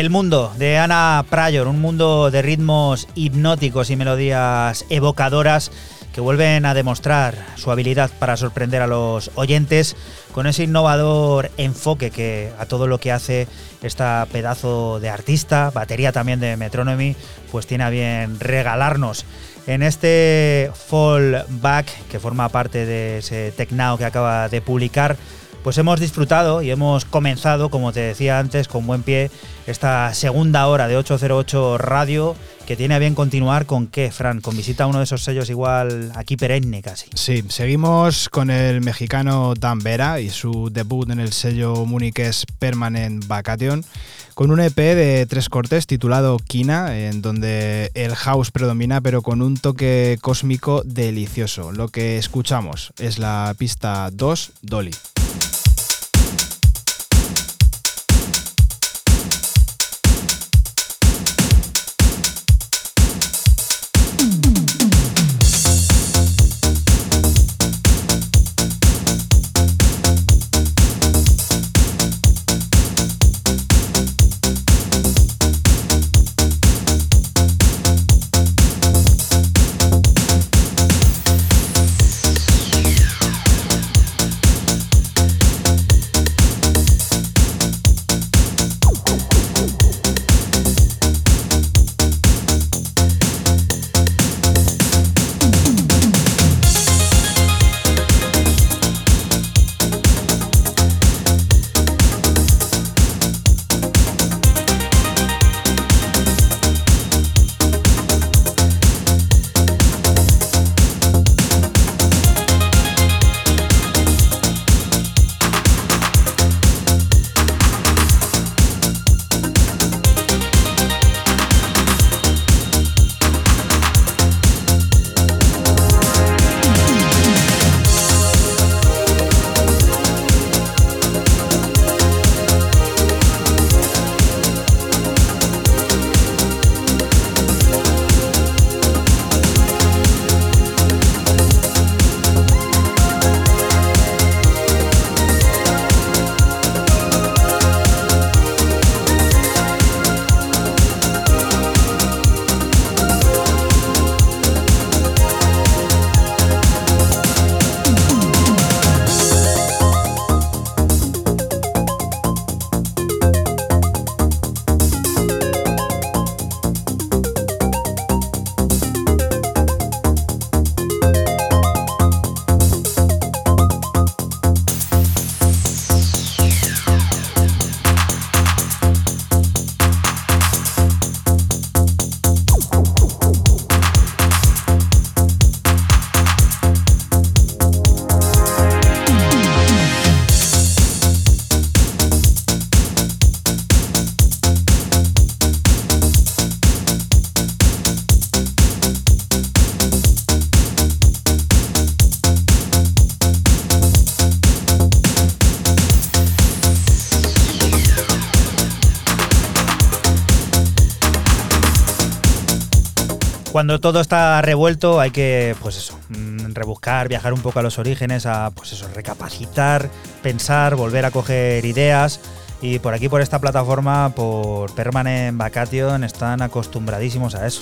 El mundo de Ana Pryor, un mundo de ritmos hipnóticos y melodías evocadoras que vuelven a demostrar su habilidad para sorprender a los oyentes con ese innovador enfoque que a todo lo que hace esta pedazo de artista, batería también de Metronomy, pues tiene a bien regalarnos. En este Fallback, que forma parte de ese Tecnao que acaba de publicar, pues hemos disfrutado y hemos comenzado, como te decía antes, con buen pie esta segunda hora de 808 Radio, que tiene a bien continuar con qué, Fran, con visita a uno de esos sellos igual aquí perenne casi. Sí, seguimos con el mexicano Dan Vera y su debut en el sello Muniques Permanent Vacation, con un EP de tres cortes titulado Kina, en donde el house predomina pero con un toque cósmico delicioso. Lo que escuchamos es la pista 2, Dolly. Cuando todo está revuelto hay que, pues eso, mm, rebuscar, viajar un poco a los orígenes, a, pues eso, recapacitar, pensar, volver a coger ideas. Y por aquí, por esta plataforma, por Permanent Vacation, están acostumbradísimos a eso.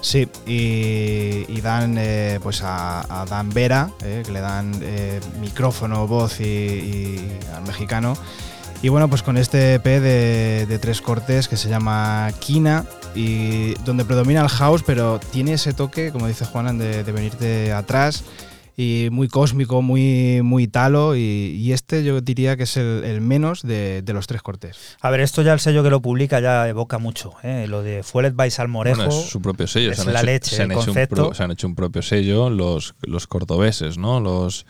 Sí, y, dan eh, pues a, Dan Vera, eh, que le dan eh, micrófono, voz y al mexicano. Y bueno, pues con este EP de, tres cortes que se llama Kina, y donde predomina el house, pero tiene ese toque, como dice Juanan, de, de venir de atrás y muy cósmico, muy, muy italo. Y, y este yo diría que es el, el menos de, de los tres cortes. A ver, esto ya el sello que lo publica ya evoca mucho. ¿eh? Lo de Fueled by Salmorejo. Bueno, es su propio sello. es se han la hecho, leche, se han el hecho un pro- se han hecho un propio sello los, los cordobeses, ¿no? Los,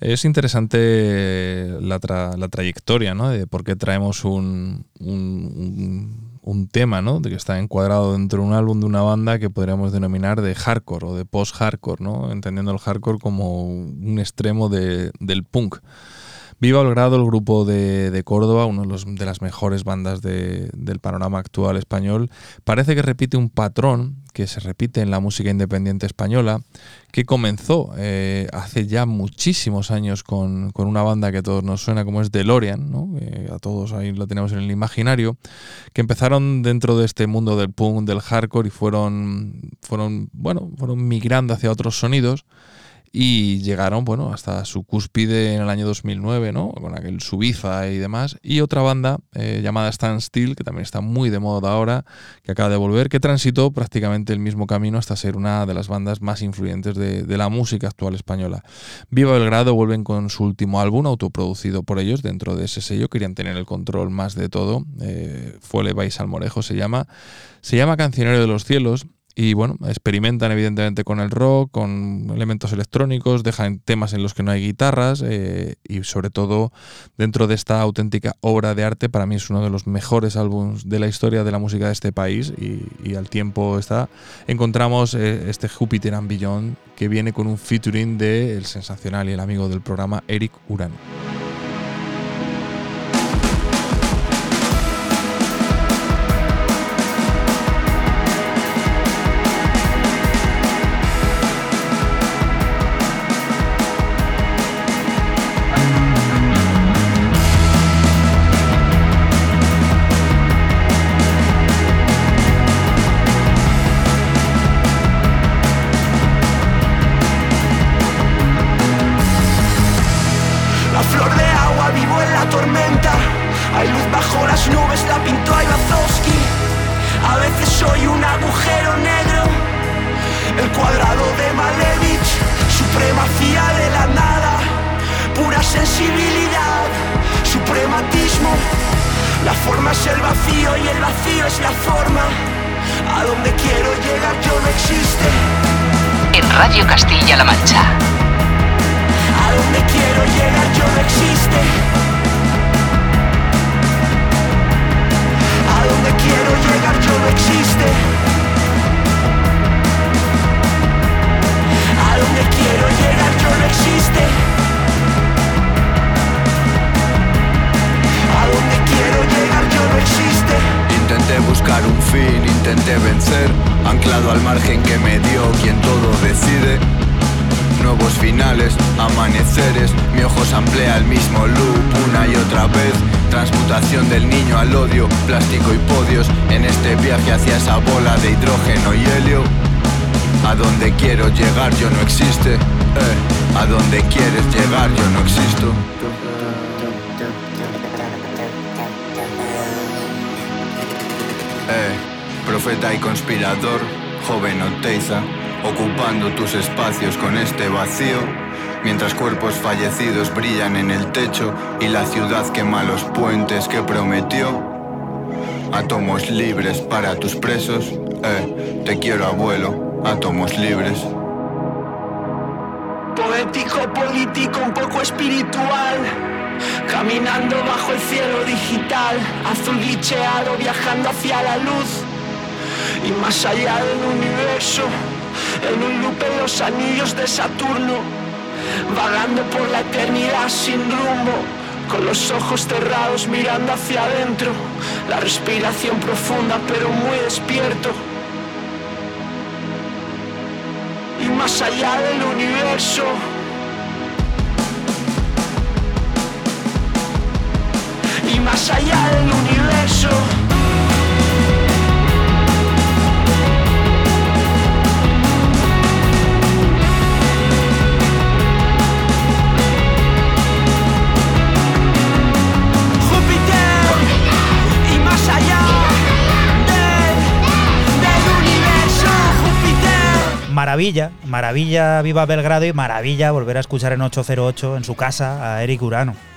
es interesante la, tra- la trayectoria, ¿no? De por qué traemos un, un, un- un tema, ¿no? De que está encuadrado dentro de un álbum de una banda que podríamos denominar de hardcore o de post-hardcore, ¿no? Entendiendo el hardcore como un extremo de- del punk. Viva Belgrado, el grupo de, de Córdoba, una de, los- de las mejores bandas de- del panorama actual español, parece que repite un patrón que se repite en la música independiente española, que comenzó eh, hace ya muchísimos años con, con una banda que a todos nos suena como es DeLorean, ¿no? A todos ahí lo tenemos en el imaginario, que empezaron dentro de este mundo del punk, del hardcore y fueron, fueron, bueno, fueron migrando hacia otros sonidos y llegaron, bueno, hasta su cúspide en el año 2009, ¿no? Con aquel Subiza y demás. Y otra banda eh, llamada Stand Still, que también está muy de moda ahora, que acaba de volver, que transitó prácticamente el mismo camino hasta ser una de las bandas más influyentes de, la música actual española. Viva Belgrado vuelven con su último álbum, autoproducido por ellos, dentro de ese sello, querían tener el control más de todo. Eh, Fuele Vais Salmorejo se llama. Se llama Cancionero de los Cielos y bueno, experimentan evidentemente con el rock, con elementos electrónicos, dejan temas en los que no hay guitarras eh, y sobre todo dentro de esta auténtica obra de arte, para mí es uno de los mejores álbumes de la historia de la música de este país y, al tiempo está, encontramos eh, este Júpiter and Beyond que viene con un featuring de el sensacional y el amigo del programa Eric Urano. Buscar un fin, intenté vencer, anclado al margen que me dio quien todo decide. Nuevos finales, amaneceres, mi ojo se amplía el mismo loop una y otra vez. Transmutación del niño al odio, plástico y podios, en este viaje hacia esa bola de hidrógeno y helio. A donde quiero llegar yo no existe, eh. A donde quieres llegar yo no existo. Eh, profeta y conspirador, joven Oteiza, ocupando tus espacios con este vacío, mientras cuerpos fallecidos brillan en el techo y la ciudad quema los puentes que prometió. Átomos libres para tus presos, eh, te quiero abuelo, átomos libres. Poético, político, un poco espiritual. Caminando bajo el cielo digital, azul glitcheado, viajando hacia la luz. Y más allá del universo, en un loop en los anillos de Saturno, vagando por la eternidad sin rumbo, con los ojos cerrados mirando hacia adentro, la respiración profunda pero muy despierto. Y más allá del universo, y más allá del universo. Maravilla, maravilla Viva Belgrado y maravilla volver a escuchar en 808 en su casa a Eric Urano.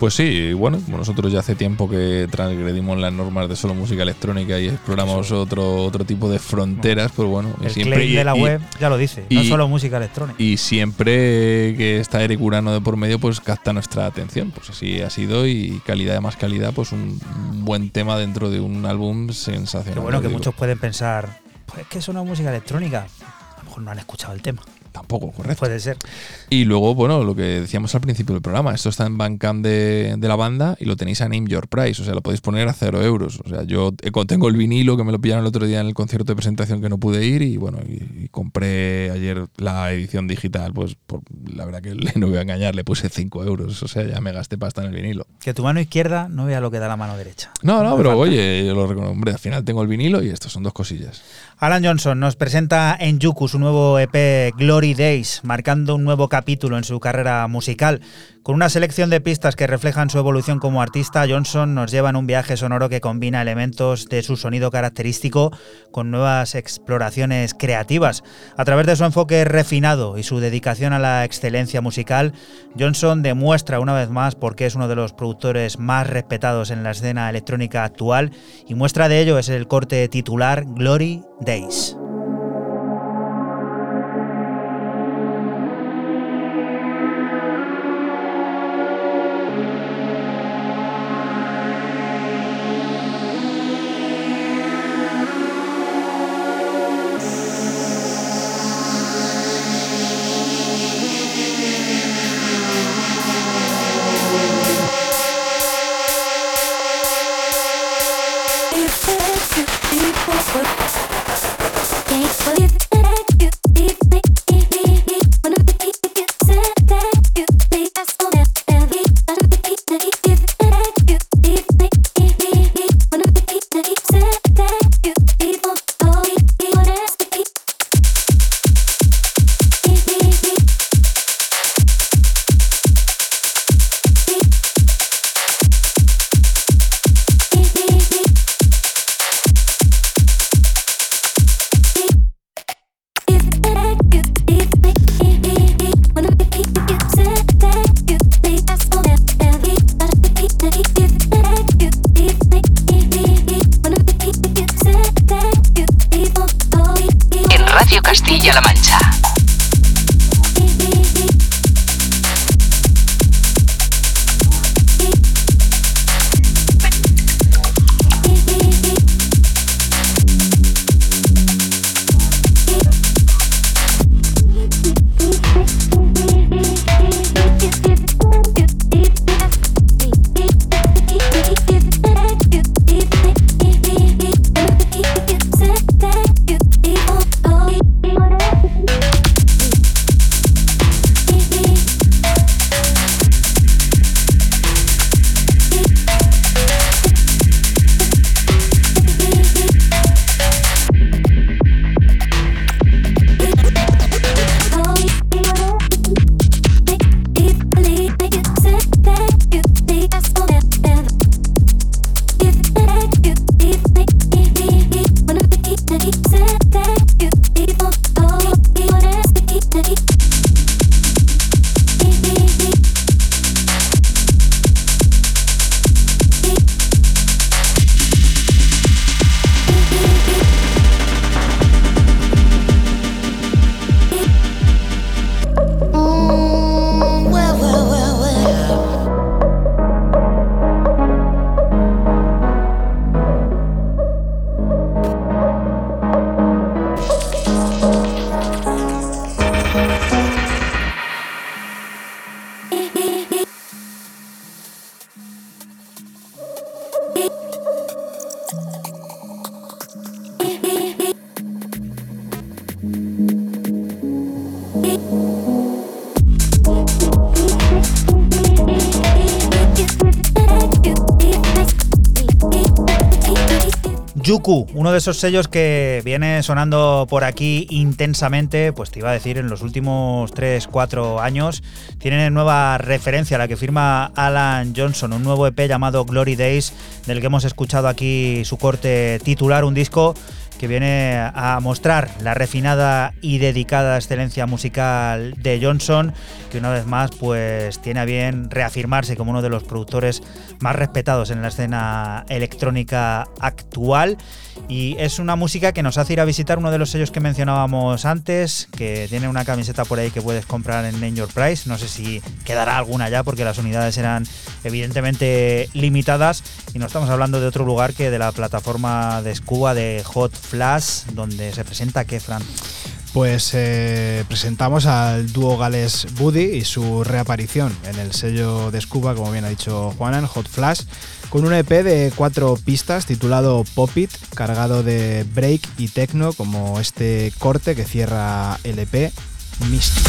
Pues sí, bueno, nosotros ya hace tiempo que transgredimos las normas de solo música electrónica y exploramos otro, otro tipo de fronteras, pues bueno, El siempre claim de la y- web ya lo dice, no solo música electrónica. Y siempre que está Eric Urano de por medio, pues capta nuestra atención. Pues así ha sido y calidad de más calidad, pues un buen tema dentro de un álbum sensacional. Pero bueno, que digo. muchos pueden pensar, pues es que suena música electrónica. A lo mejor no han escuchado el tema. Tampoco, correcto. Puede ser. Y luego, bueno, lo que decíamos al principio del programa, esto está en Bandcamp de, de la banda y lo tenéis a Name Your Price, o sea, lo podéis poner a cero euros. O sea, yo he- tengo el vinilo que me lo pillaron el otro día en el concierto de presentación que no pude ir y bueno, y, y compré ayer la edición digital, pues por, la verdad que le- no voy a engañar, le puse 5 euros, o sea, ya me gasté pasta en el vinilo. Que tu mano izquierda no vea lo que da la mano derecha. No, no, pero falta. oye, yo lo reconozco, hombre, al final tengo el vinilo y estos son dos cosillas. Alan Johnson nos presenta en Yuku su nuevo EP Glory Days, marcando un nuevo capítulo en su carrera musical. Con una selección de pistas que reflejan su evolución como artista, Johnson nos lleva en un viaje sonoro que combina elementos de su sonido característico con nuevas exploraciones creativas. A través de su enfoque refinado y su dedicación a la excelencia musical, Johnson demuestra una vez más por qué es uno de los productores más respetados en la escena electrónica actual y muestra de ello es el corte titular Glory Days. you. fix it equals what esos sellos que viene sonando por aquí intensamente, pues te iba a decir, en los últimos 3-4 años, tienen nueva referencia, la que firma Alan Johnson, un nuevo EP llamado Glory Days, del que hemos escuchado aquí su corte titular, un disco que viene a mostrar la refinada y dedicada excelencia musical de Johnson, que una vez más pues tiene a bien reafirmarse como uno de los productores más respetados en la escena electrónica actual. Y es una música que nos hace ir a visitar uno de los sellos que mencionábamos antes, que tiene una camiseta por ahí que puedes comprar en Name Your Price. No sé si quedará alguna ya porque las unidades eran evidentemente limitadas. Y no estamos hablando de otro lugar que de la plataforma de Scuba de Hot Flash, donde se presenta Kefran. Pues eh, presentamos al dúo gales Buddy y su reaparición en el sello de Scuba, como bien ha dicho Juanan, Hot Flash, con un EP de cuatro pistas titulado Pop It, cargado de break y techno, como este corte que cierra el EP, Misty.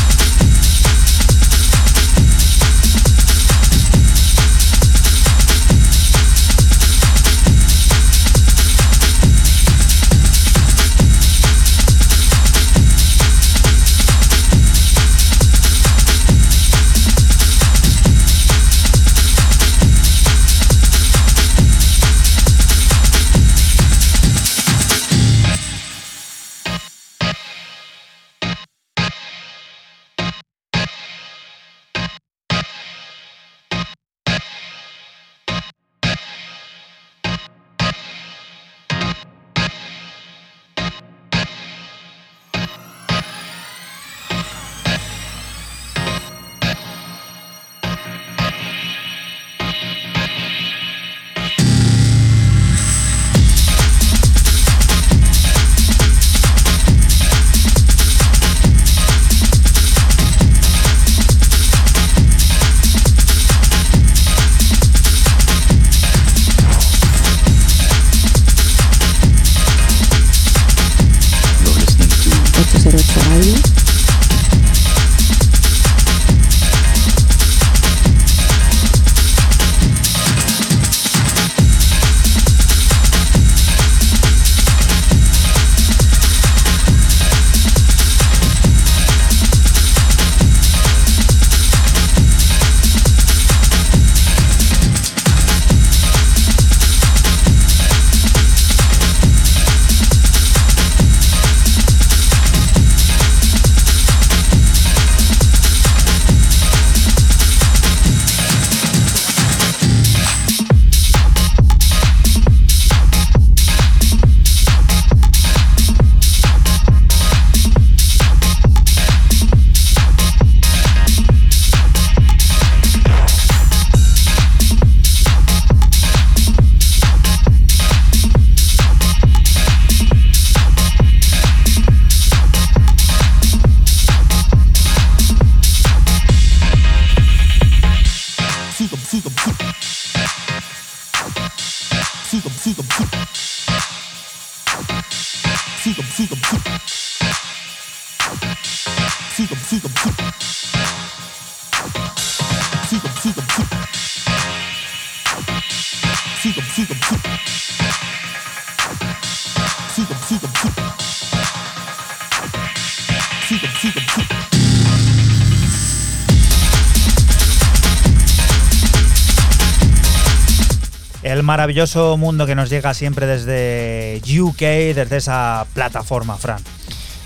Maravilloso mundo que nos llega siempre desde UK, desde esa plataforma, Fran.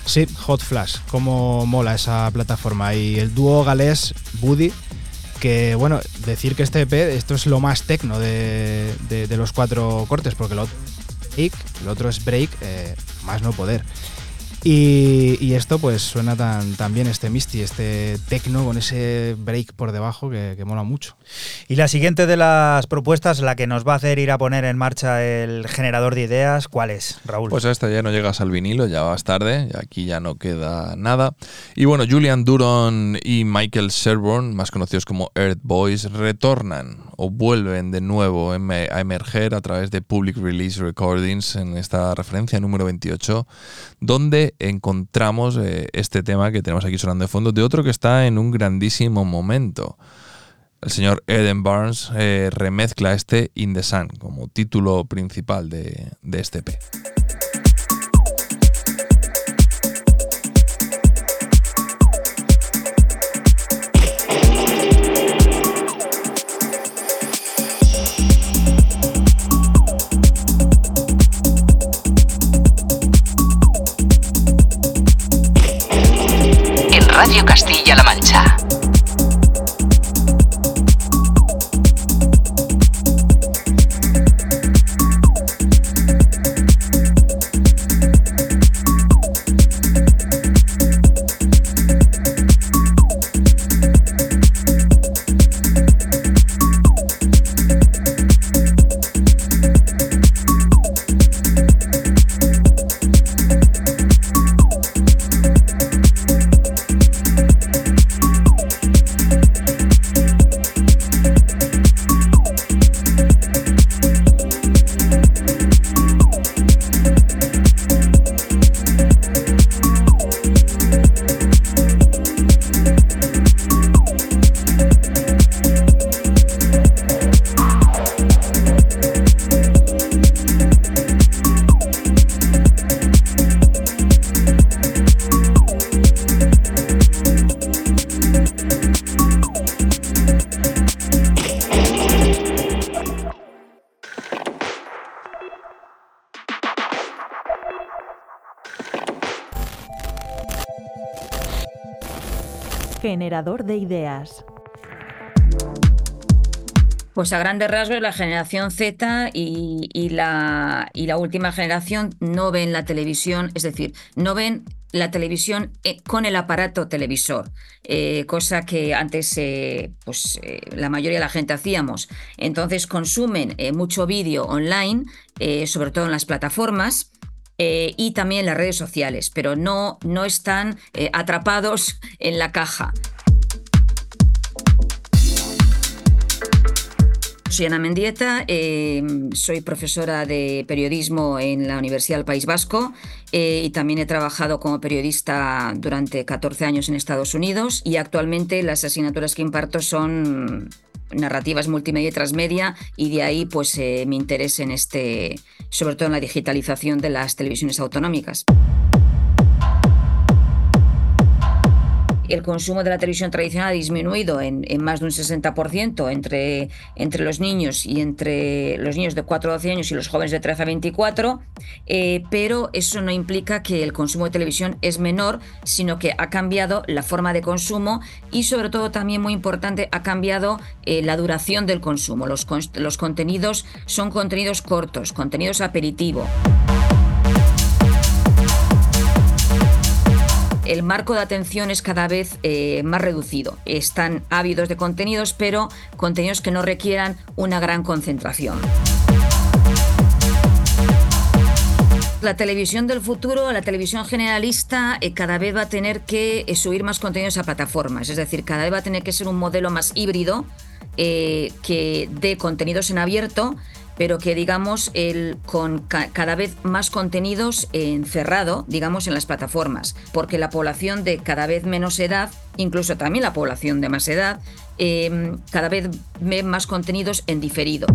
Sí, Hot Flash, cómo mola esa plataforma. Y el dúo galés Buddy, que bueno, decir que este EP, esto es lo más tecno de, los cuatro cortes, porque el otro el otro es break, eh, más no poder. Y, esto pues suena tan, bien, este Misty, este tecno con ese break por debajo que mola mucho. Y la siguiente de las propuestas, la que nos va a hacer ir a poner en marcha el generador de ideas, ¿cuál es, Raúl? Pues esta ya no llegas al vinilo, ya vas tarde, aquí ya no queda nada. Y bueno, Julian Duron y Michael Sherborne, más conocidos como Earth Boys, retornan o vuelven de nuevo em- a emerger a través de Public Release Recordings en esta referencia número 28, donde encontramos eh, este tema que tenemos aquí sonando de fondo, de otro que está en un grandísimo momento. El señor Eden Barnes eh, remezcla este In the Sun como título principal de, de este P. Radio generador de ideas. Pues a grandes rasgos la generación Z y, la, última generación no ven la televisión, es decir, no ven la televisión eh, con el aparato televisor, eh, cosa que antes eh, pues, la mayoría de la gente hacíamos. Entonces consumen mucho vídeo online, sobre todo en las plataformas. y también en las redes sociales, pero no, no están atrapados en la caja. Soy Ana Mendieta, eh, soy profesora de periodismo en la Universidad del País Vasco eh, y también he trabajado como periodista durante 14 años en Estados Unidos y actualmente las asignaturas que imparto son narrativas multimedia y transmedia y de ahí pues eh, mi interés en este, sobre todo en la digitalización de las televisiones autonómicas. El consumo de la televisión tradicional ha disminuido en, más de un 60% entre, entre los niños y entre los niños de 4 a 12 años y los jóvenes de 13 a 24, eh, pero eso no implica que el consumo de televisión es menor, sino que ha cambiado la forma de consumo y sobre todo también muy importante, ha cambiado eh, la duración del consumo. Los, los contenidos son contenidos cortos, contenidos aperitivo. El marco de atención es cada vez eh, más reducido. Están ávidos de contenidos, pero contenidos que no requieran una gran concentración. La televisión del futuro, la televisión generalista, eh, cada vez va a tener que eh, subir más contenidos a plataformas, es decir, cada vez va a tener que ser un modelo más híbrido que dé contenidos en abierto, pero que digamos el, con ca cada vez más contenidos encerrado, digamos, en las plataformas, porque la población de cada vez menos edad, incluso también la población de más edad, eh, cada vez ve más contenidos en diferido.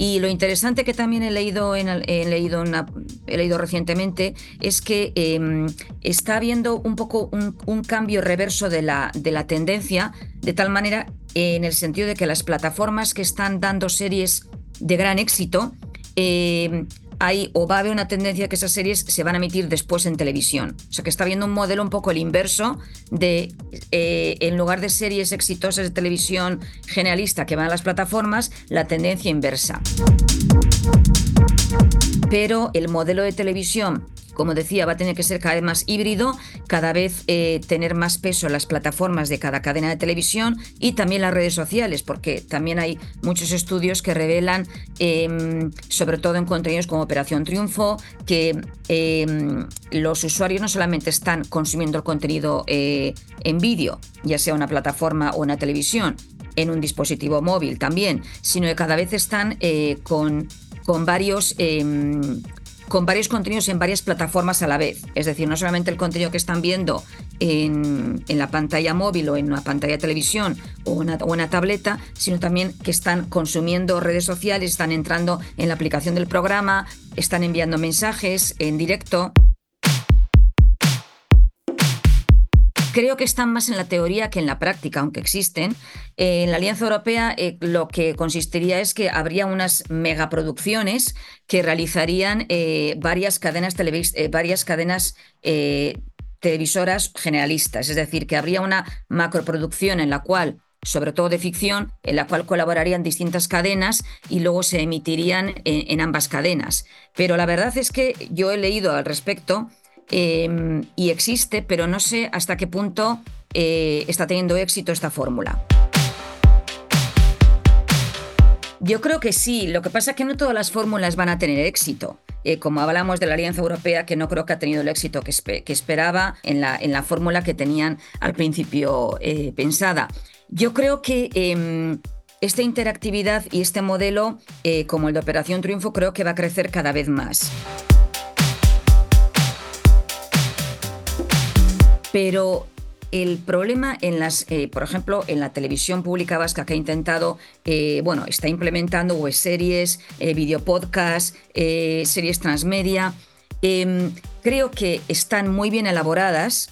Y lo interesante que también he leído, en, he leído, una, he leído recientemente es que eh, está habiendo un poco un, un, cambio reverso de la, de la tendencia, de tal manera en el sentido de que las plataformas que están dando series de gran éxito, eh, hay o va a haber una tendencia que esas series se van a emitir después en televisión. O sea que está viendo un modelo un poco el inverso de, eh, en lugar de series exitosas de televisión generalista que van a las plataformas, la tendencia inversa. Pero el modelo de televisión como decía, va a tener que ser cada vez más híbrido, cada vez eh, tener más peso en las plataformas de cada cadena de televisión y también las redes sociales, porque también hay muchos estudios que revelan, eh, sobre todo en contenidos como Operación Triunfo, que eh, los usuarios no solamente están consumiendo el contenido eh, en vídeo, ya sea una plataforma o una televisión, en un dispositivo móvil también, sino que cada vez están eh, con, con varios con varios contenidos en varias plataformas a la vez. Es decir, no solamente el contenido que están viendo en, en la pantalla móvil o en una pantalla de televisión o una, o una, tableta, sino también que están consumiendo redes sociales, están entrando en la aplicación del programa, están enviando mensajes en directo. Creo que están más en la teoría que en la práctica, aunque existen. Eh, en la Alianza Europea eh, lo que consistiría es que habría unas megaproducciones que realizarían eh, varias cadenas, varias cadenas televisoras generalistas, es decir, que habría una macroproducción en la cual sobre todo de ficción, en la cual colaborarían distintas cadenas y luego se emitirían en ambas cadenas. Pero la verdad es que yo he leído al respecto eh, y existe, pero no sé hasta qué punto eh, está teniendo éxito esta fórmula. Yo creo que sí, lo que pasa es que no todas las fórmulas van a tener éxito. Eh, como hablamos de la Alianza Europea, que no creo que ha tenido el éxito que, espe que esperaba en la, en la, fórmula que tenían al principio eh, pensada. Yo creo que eh, esta interactividad y este modelo, eh, como el de Operación Triunfo, creo que va a crecer cada vez más. Pero el problema en las, eh, por ejemplo, en la televisión pública vasca que ha intentado, eh, bueno, está implementando web series, eh, videopodcasts, eh, series transmedia, em, creo que están muy bien elaboradas,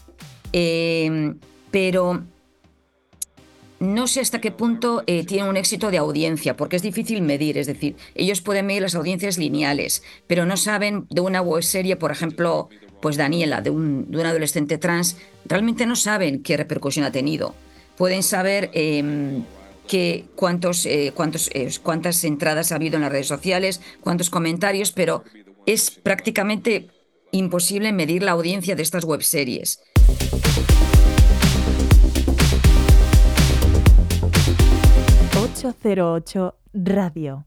em, pero no sé hasta qué punto tienen un éxito de audiencia, porque es difícil medir. Es decir, ellos pueden medir las audiencias lineales, pero no saben de una web serie, por ejemplo, pues Daniela, de un, adolescente trans, realmente no saben qué repercusión ha tenido. Pueden saber eh, que cuántos, eh, eh, cuántas entradas ha habido en las redes sociales, cuántos comentarios, pero es prácticamente imposible medir la audiencia de estas webseries. ...808 Radio.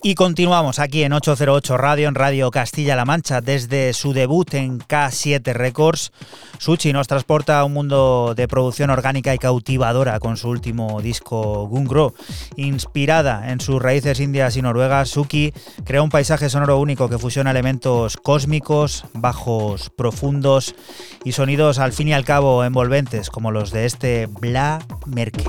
Y continuamos aquí en 808 Radio, en Radio Castilla-La Mancha, desde su debut en K7 Records. Suchi nos transporta a un mundo de producción orgánica y cautivadora con su último disco Gungro. Inspirada en sus raíces indias y noruegas, Suki crea un paisaje sonoro único que fusiona elementos cósmicos, bajos profundos y sonidos al fin y al cabo envolventes, como los de este Bla Merke.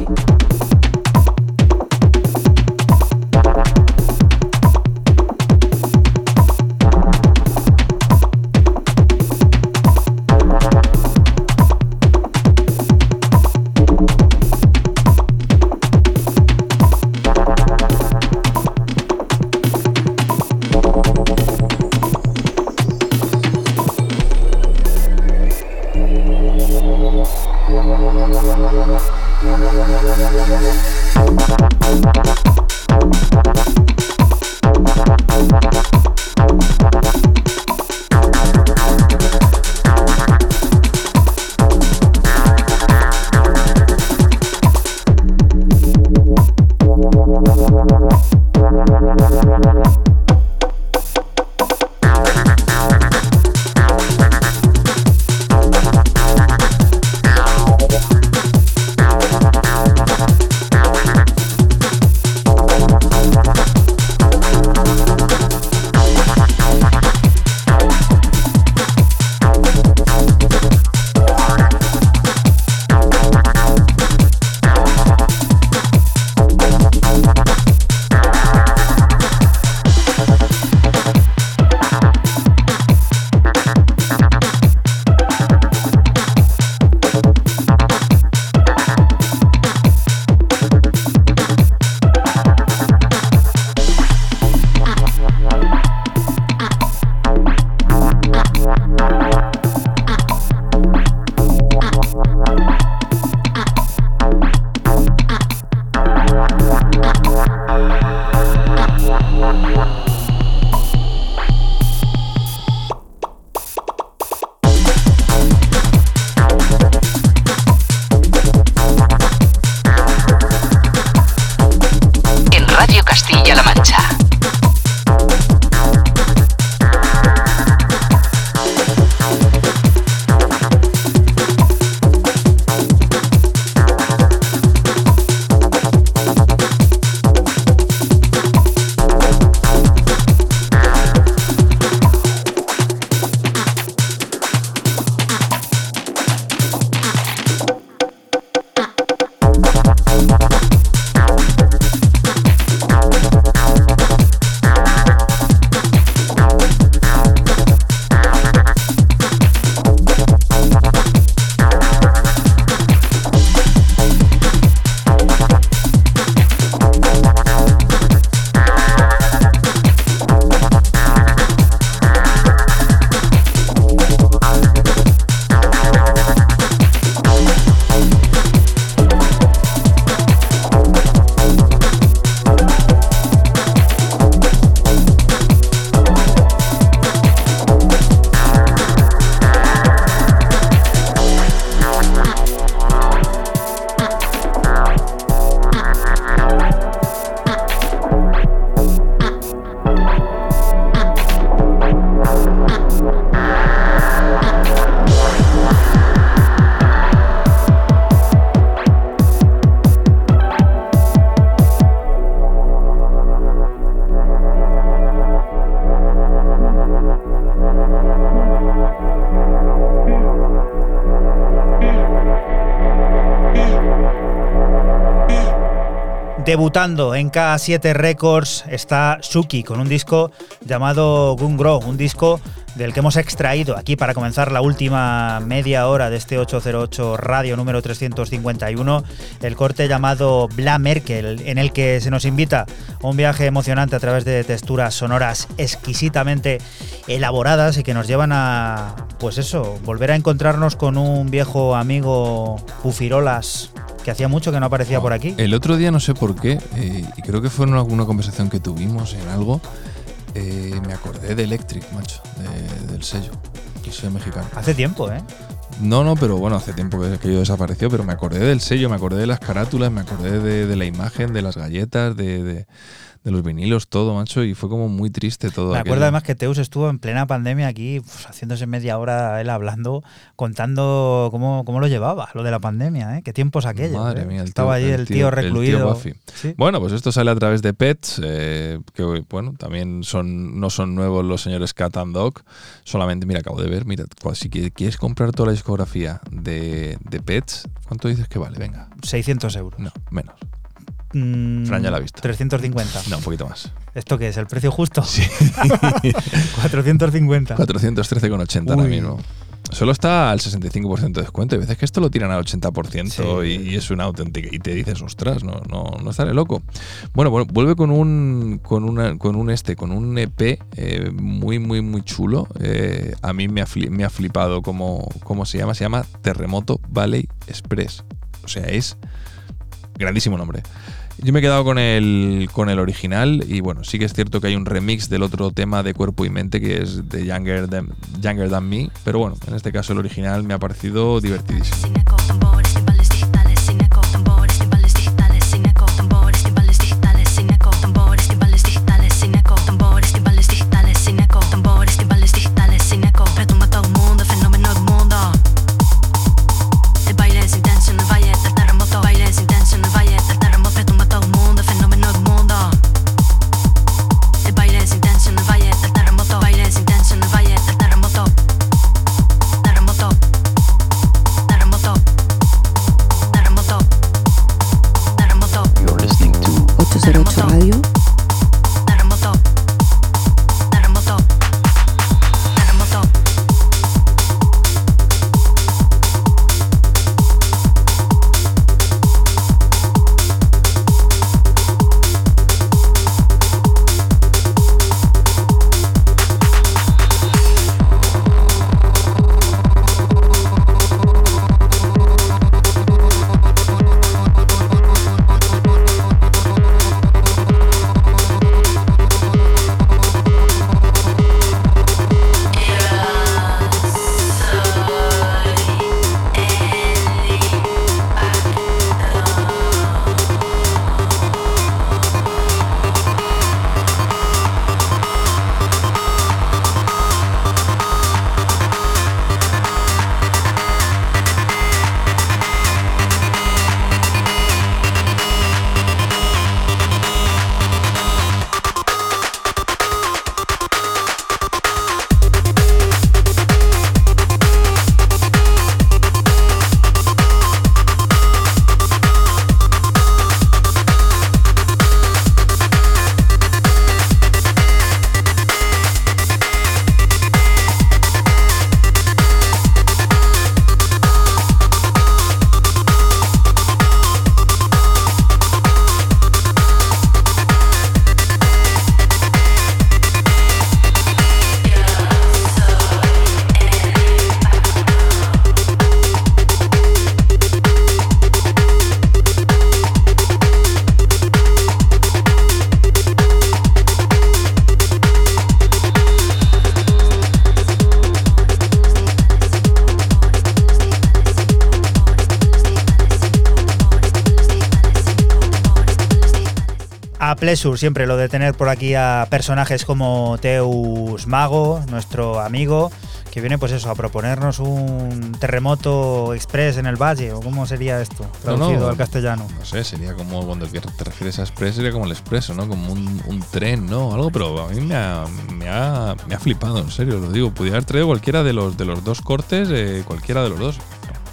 Debutando en K7 Records está Suki con un disco llamado Gungro, un disco del que hemos extraído aquí para comenzar la última media hora de este 808 radio número 351, el corte llamado Bla Merkel, en el que se nos invita a un viaje emocionante a través de texturas sonoras exquisitamente elaboradas y que nos llevan a, pues eso, volver a encontrarnos con un viejo amigo Pufirolas que hacía mucho que no aparecía por aquí. El otro día no sé por qué, eh, y creo que fue en alguna conversación que tuvimos en algo, eh, me acordé de Electric, macho, de- del sello, el sello mexicano. Hace tiempo, ¿eh? No, no, pero bueno, hace tiempo que, que yo desapareció, pero me acordé del sello, me acordé de las carátulas, me acordé de, de la imagen, de las galletas, de, de- de los vinilos, todo, macho, y fue como muy triste todo. Me aquello. acuerdo además que Teus estuvo en plena pandemia aquí, pues, haciéndose media hora él hablando, contando cómo, cómo lo llevaba, lo de la pandemia, ¿eh? Qué tiempos aquellos. Madre ¿eh? mía, el Estaba tío- allí el tío- tío el tío recluido. Sí. Bueno, pues esto sale a través de Pets, eh, que bueno, también son no son nuevos los señores Cat and Dog. Solamente, mira, acabo de ver, mira, cua- si qui- quieres comprar toda la discografía de, de Pets, ¿cuánto dices que vale? Venga. 600 euros. No, menos. Mm, Fran ya la ha visto. 350. No, un poquito más. ¿Esto qué es? ¿El precio justo? Sí. 450. 413,80 ahora mismo. Solo está al 65% de descuento. Hay veces que esto lo tiran al 80% y, y es una auténtica. Y te dices, ostras, no, no, no estaré loco. Bueno, bueno, vuelve con un, con una, con un este, con un EP eh, muy, muy, muy chulo. Eh, a mí me ha, me ha flipado cómo, cómo se llama. Se llama Terremoto Valley Express. O sea, es grandísimo nombre. Yo me he quedado con el, con el original y bueno, sí que es cierto que hay un remix del otro tema de Cuerpo y Mente que es de Younger Than, Younger Than Me, pero bueno, en este caso el original me ha parecido divertidísimo. Siempre lo de tener por aquí a personajes como Teus Mago, nuestro amigo, que viene pues eso, a proponernos un terremoto express en el valle, o cómo sería esto, traducido no, al castellano. No sé, sería como cuando te refieres a express, sería como el expreso, ¿no? Como un, un tren, ¿no? Algo, pero a mí me ha, me ha, me ha flipado, en serio, lo digo. Podría haber traído cualquiera de los, de los dos cortes, eh, cualquiera de los dos.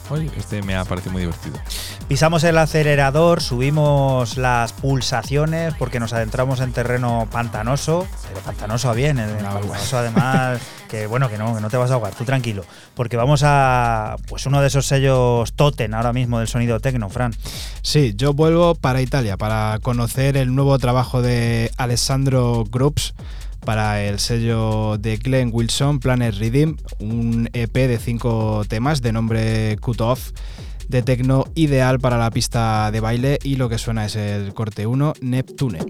Oye, este me ha parecido muy divertido. Pisamos el acelerador, subimos las pulsaciones porque nos adentramos en terreno pantanoso, pero pantanoso a bien, eh, pantanoso además, que bueno, que no, que no te vas a ahogar, tú tranquilo, porque vamos a pues uno de esos sellos totem ahora mismo del sonido tecno, Fran. Sí, yo vuelvo para Italia para conocer el nuevo trabajo de Alessandro Groups para el sello de Glenn Wilson, Planet Redeem, un EP de cinco temas de nombre Cut Off de tecno ideal para la pista de baile y lo que suena es el corte 1 Neptune.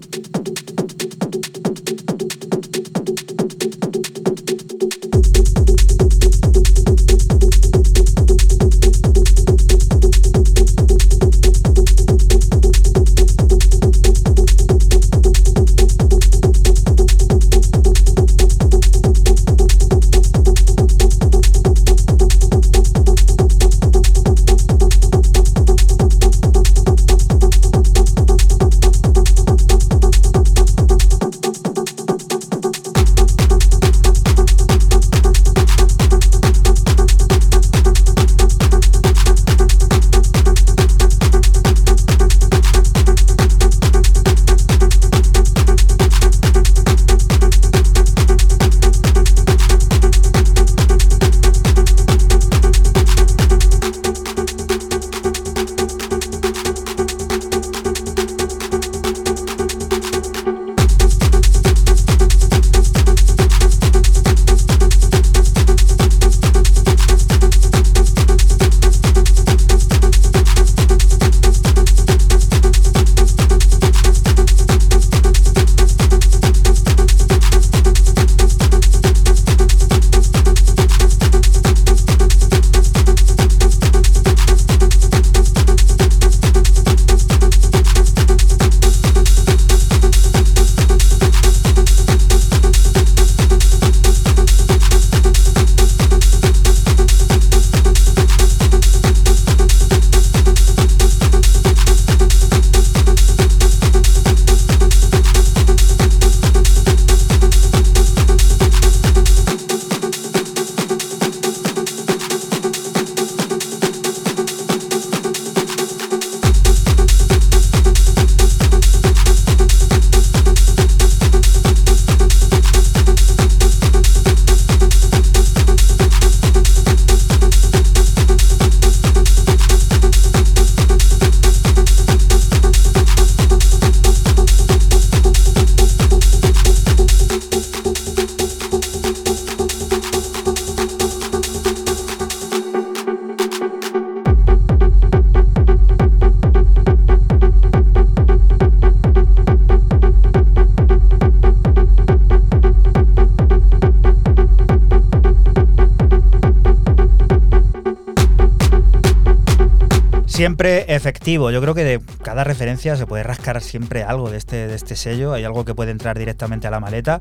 Siempre efectivo. Yo creo que de cada referencia se puede rascar siempre algo de este, de este sello. Hay algo que puede entrar directamente a la maleta.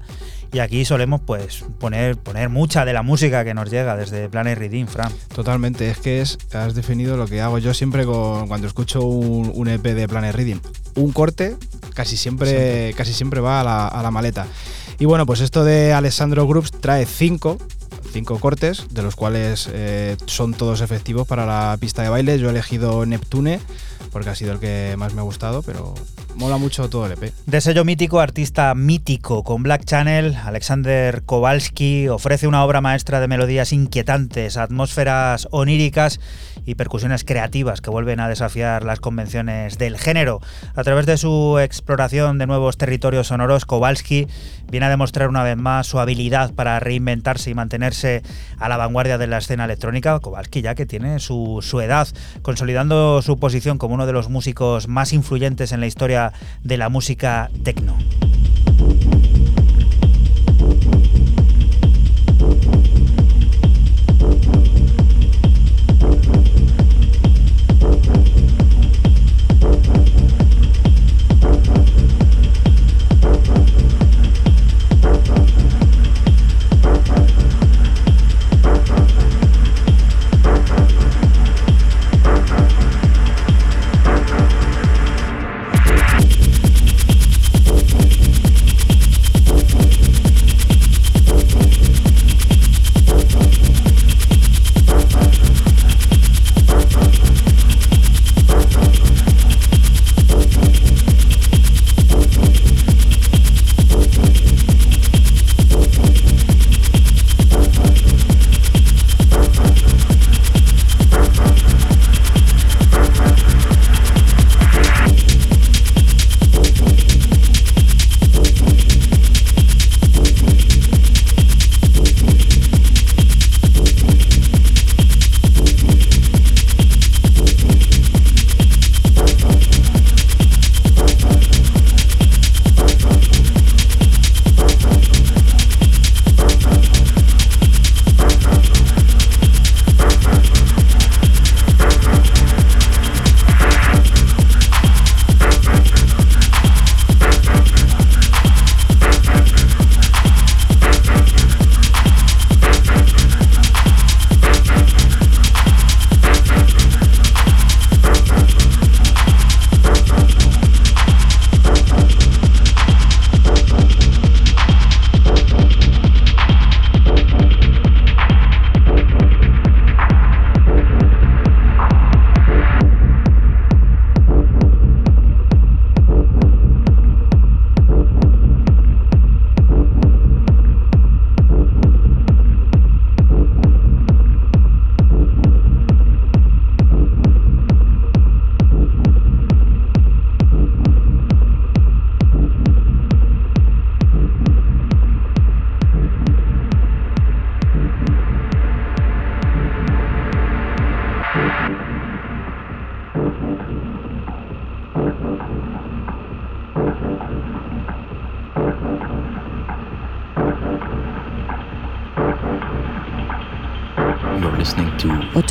Y aquí solemos pues poner, poner mucha de la música que nos llega desde Planet Redeem, Fran. Totalmente, es que es, has definido lo que hago yo siempre con, cuando escucho un, un EP de Planet Reading. Un corte casi siempre, siempre. Casi siempre va a la, a la maleta. Y bueno, pues esto de Alessandro Groups trae cinco cinco cortes, de los cuales eh, son todos efectivos para la pista de baile. Yo he elegido Neptune porque ha sido el que más me ha gustado, pero mola mucho todo el EP. De sello mítico, artista mítico con Black Channel, Alexander Kowalski ofrece una obra maestra de melodías inquietantes, atmósferas oníricas y percusiones creativas que vuelven a desafiar las convenciones del género. A través de su exploración de nuevos territorios sonoros, Kowalski viene a demostrar una vez más su habilidad para reinventarse y mantenerse a la vanguardia de la escena electrónica. Kowalski ya que tiene su, su edad, consolidando su posición como uno de los músicos más influyentes en la historia de la música techno.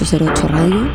808 Radio.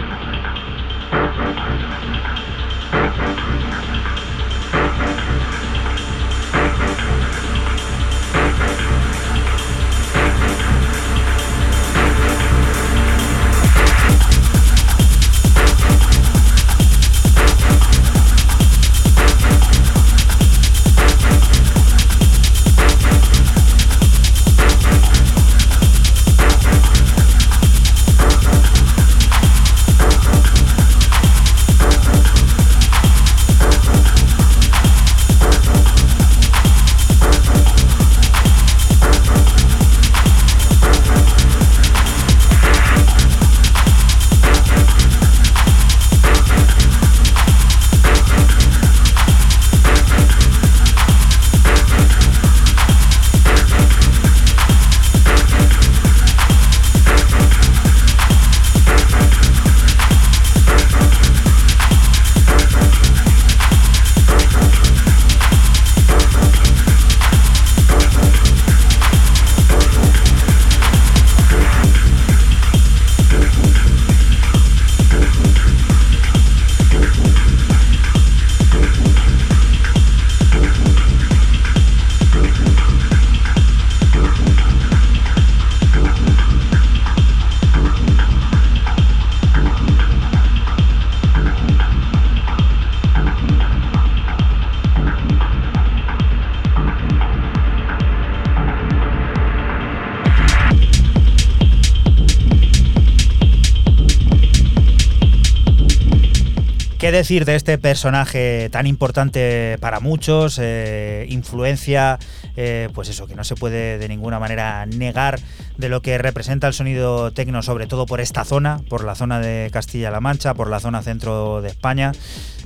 Decir de este personaje tan importante para muchos? Eh, influencia, eh, pues eso, que no se puede de ninguna manera negar de lo que representa el sonido tecno, sobre todo por esta zona, por la zona de Castilla-La Mancha, por la zona centro de España.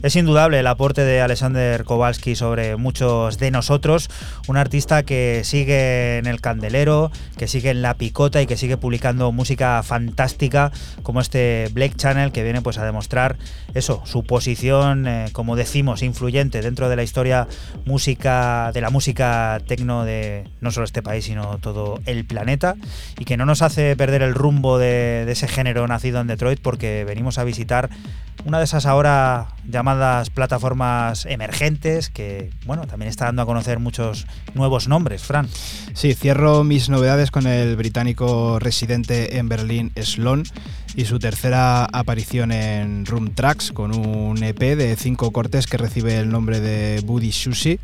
Es indudable el aporte de Alexander Kowalski sobre muchos de nosotros, un artista que sigue en el candelero, que sigue en la picota y que sigue publicando música fantástica como este Black Channel que viene pues a demostrar eso, su posición, eh, como decimos, influyente dentro de la historia música de la música tecno de no solo este país, sino todo el planeta. Y que no nos hace perder el rumbo de, de ese género nacido en Detroit porque venimos a visitar una de esas ahora llamadas plataformas emergentes que, bueno, también está dando a conocer muchos nuevos nombres, Fran. Sí, cierro mis novedades con el británico residente en Berlín, Sloan, y su tercera aparición en Room Tracks con un EP de cinco cortes que recibe el nombre de Buddy Sushi,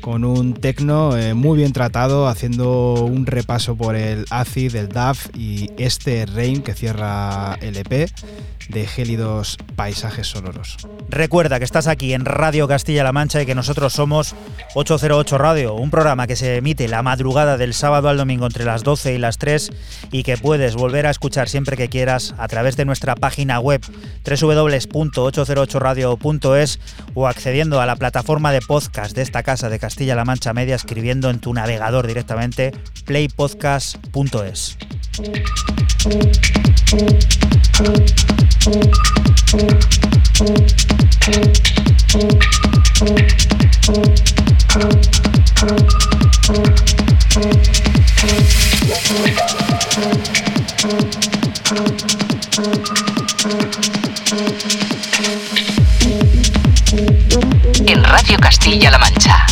con un techno eh, muy bien tratado, haciendo un repaso por el acid, el DAF y este Rain que cierra el EP de gélidos paisajes sonoros. Recuerda que estás aquí en Radio Castilla-La Mancha y que nosotros somos 808 Radio, un programa que se emite la madrugada del sábado al domingo entre las 12 y las 3 y que puedes volver a escuchar siempre que quieras través de nuestra página web www.808radio.es o accediendo a la plataforma de podcast de esta casa de Castilla-La Mancha Media escribiendo en tu navegador directamente playpodcast.es. En Radio Castilla-La Mancha.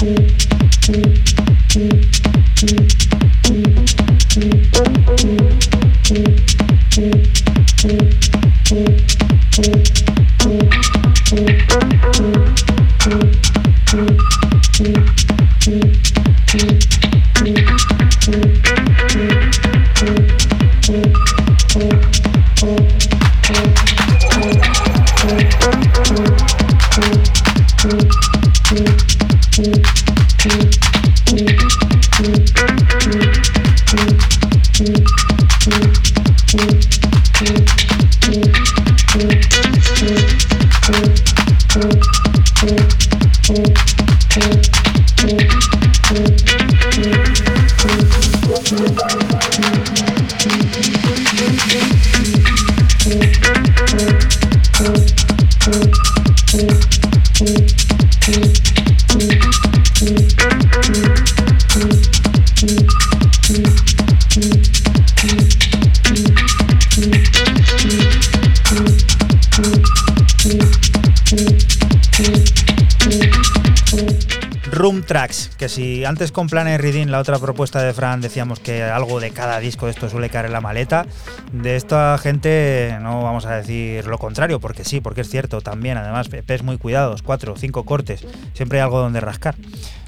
Que si antes con Planet Reading, la otra propuesta de Fran, decíamos que algo de cada disco de esto suele caer en la maleta, de esta gente no vamos a decir lo contrario, porque sí, porque es cierto también, además, EPs muy cuidados, cuatro, cinco cortes, siempre hay algo donde rascar.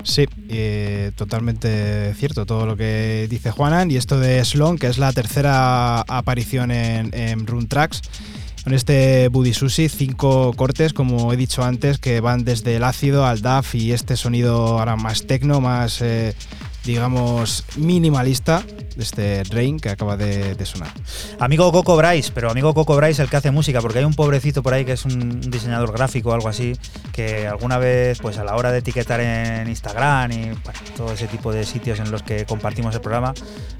Sí, eh, totalmente cierto todo lo que dice Juanan. Y esto de Sloan, que es la tercera aparición en, en Tracks. Con este Buddy Sushi, cinco cortes, como he dicho antes, que van desde el ácido al DAF y este sonido ahora más tecno, más, eh, digamos, minimalista de este Rain que acaba de, de sonar. Amigo Coco Bryce, pero amigo Coco Bryce el que hace música, porque hay un pobrecito por ahí que es un diseñador gráfico o algo así, que alguna vez, pues a la hora de etiquetar en Instagram y bueno, todo ese tipo de sitios en los que compartimos el programa,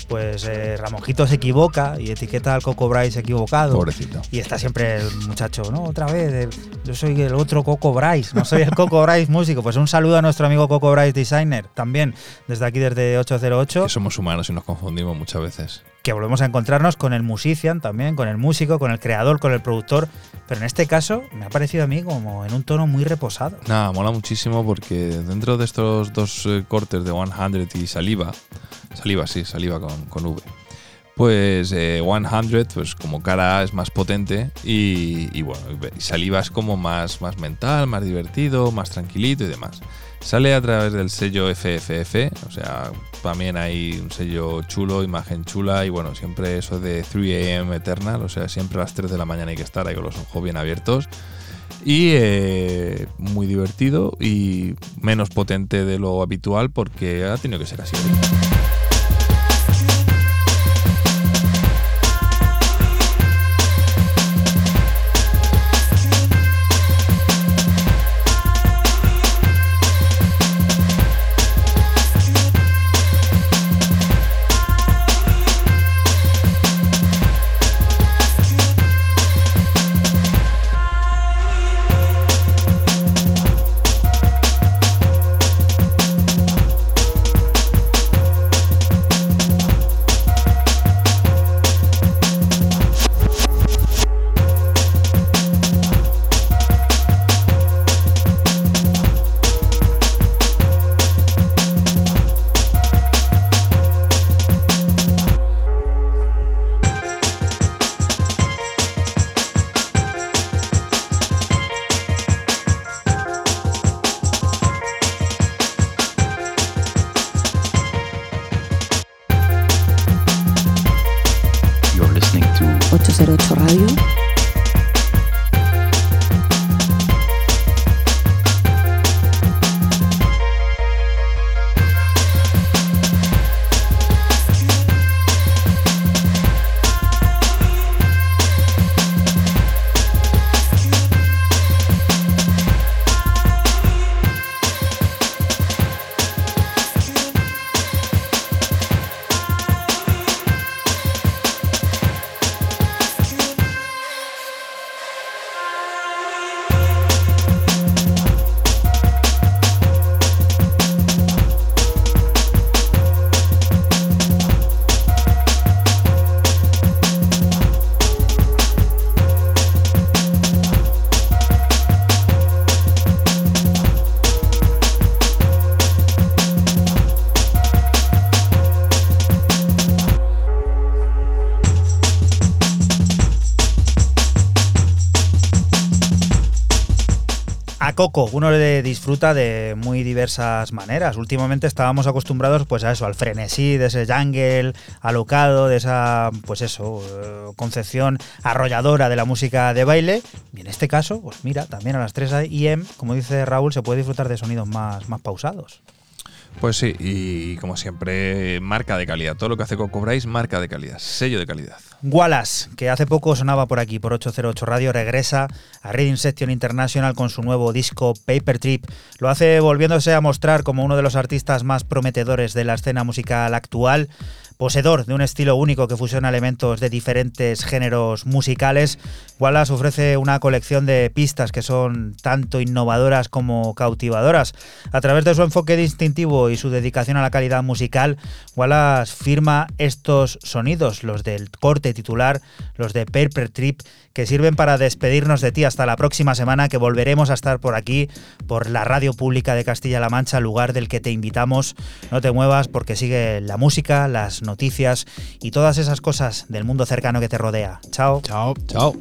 pues eh, Ramonjito se equivoca y etiqueta al Coco Bryce equivocado. Pobrecito. Y está siempre el muchacho, ¿no? Otra vez, el- yo soy el otro Coco Bryce, no soy el Coco Bryce músico. Pues un saludo a nuestro amigo Coco Bryce Designer, también, desde aquí, desde 808 Que somos humanos y nos confundimos muchas veces. que volvemos a encontrarnos con el musician también, con el músico, con el creador, con el productor, pero en este caso me ha parecido a mí como en un tono muy reposado. Nada, mola muchísimo porque dentro de estos dos eh, cortes de 100 y Saliva, Saliva, sí, Saliva con, con V, pues eh, 100, pues como cara A es más potente y, y bueno, y Saliva es como más, más mental, más divertido, más tranquilito y demás. Sale a través del sello FFF, o sea, también hay un sello chulo, imagen chula y bueno, siempre eso de 3 AM Eternal, o sea, siempre a las 3 de la mañana hay que estar ahí con los ojos bien abiertos. Y eh, muy divertido y menos potente de lo habitual porque ha tenido que ser así. Uno le disfruta de muy diversas maneras. Últimamente estábamos acostumbrados pues a eso, al frenesí de ese jungle alocado, de esa pues eso, eh, concepción arrolladora de la música de baile. Y en este caso, pues mira, también a las 3 IM, como dice Raúl, se puede disfrutar de sonidos más, más pausados. Pues sí, y como siempre, marca de calidad. Todo lo que hace Coco Bryce, marca de calidad, sello de calidad. Wallace, que hace poco sonaba por aquí, por 808 Radio, regresa a Reading Section International con su nuevo disco Paper Trip. Lo hace volviéndose a mostrar como uno de los artistas más prometedores de la escena musical actual. Poseedor de un estilo único que fusiona elementos de diferentes géneros musicales, Wallace ofrece una colección de pistas que son tanto innovadoras como cautivadoras. A través de su enfoque distintivo y su dedicación a la calidad musical, Wallace firma estos sonidos, los del corte titular, los de Paper Trip, que sirven para despedirnos de ti hasta la próxima semana, que volveremos a estar por aquí, por la radio pública de Castilla-La Mancha, lugar del que te invitamos. No te muevas porque sigue la música, las noticias y todas esas cosas del mundo cercano que te rodea. Chao. Chao. Chao.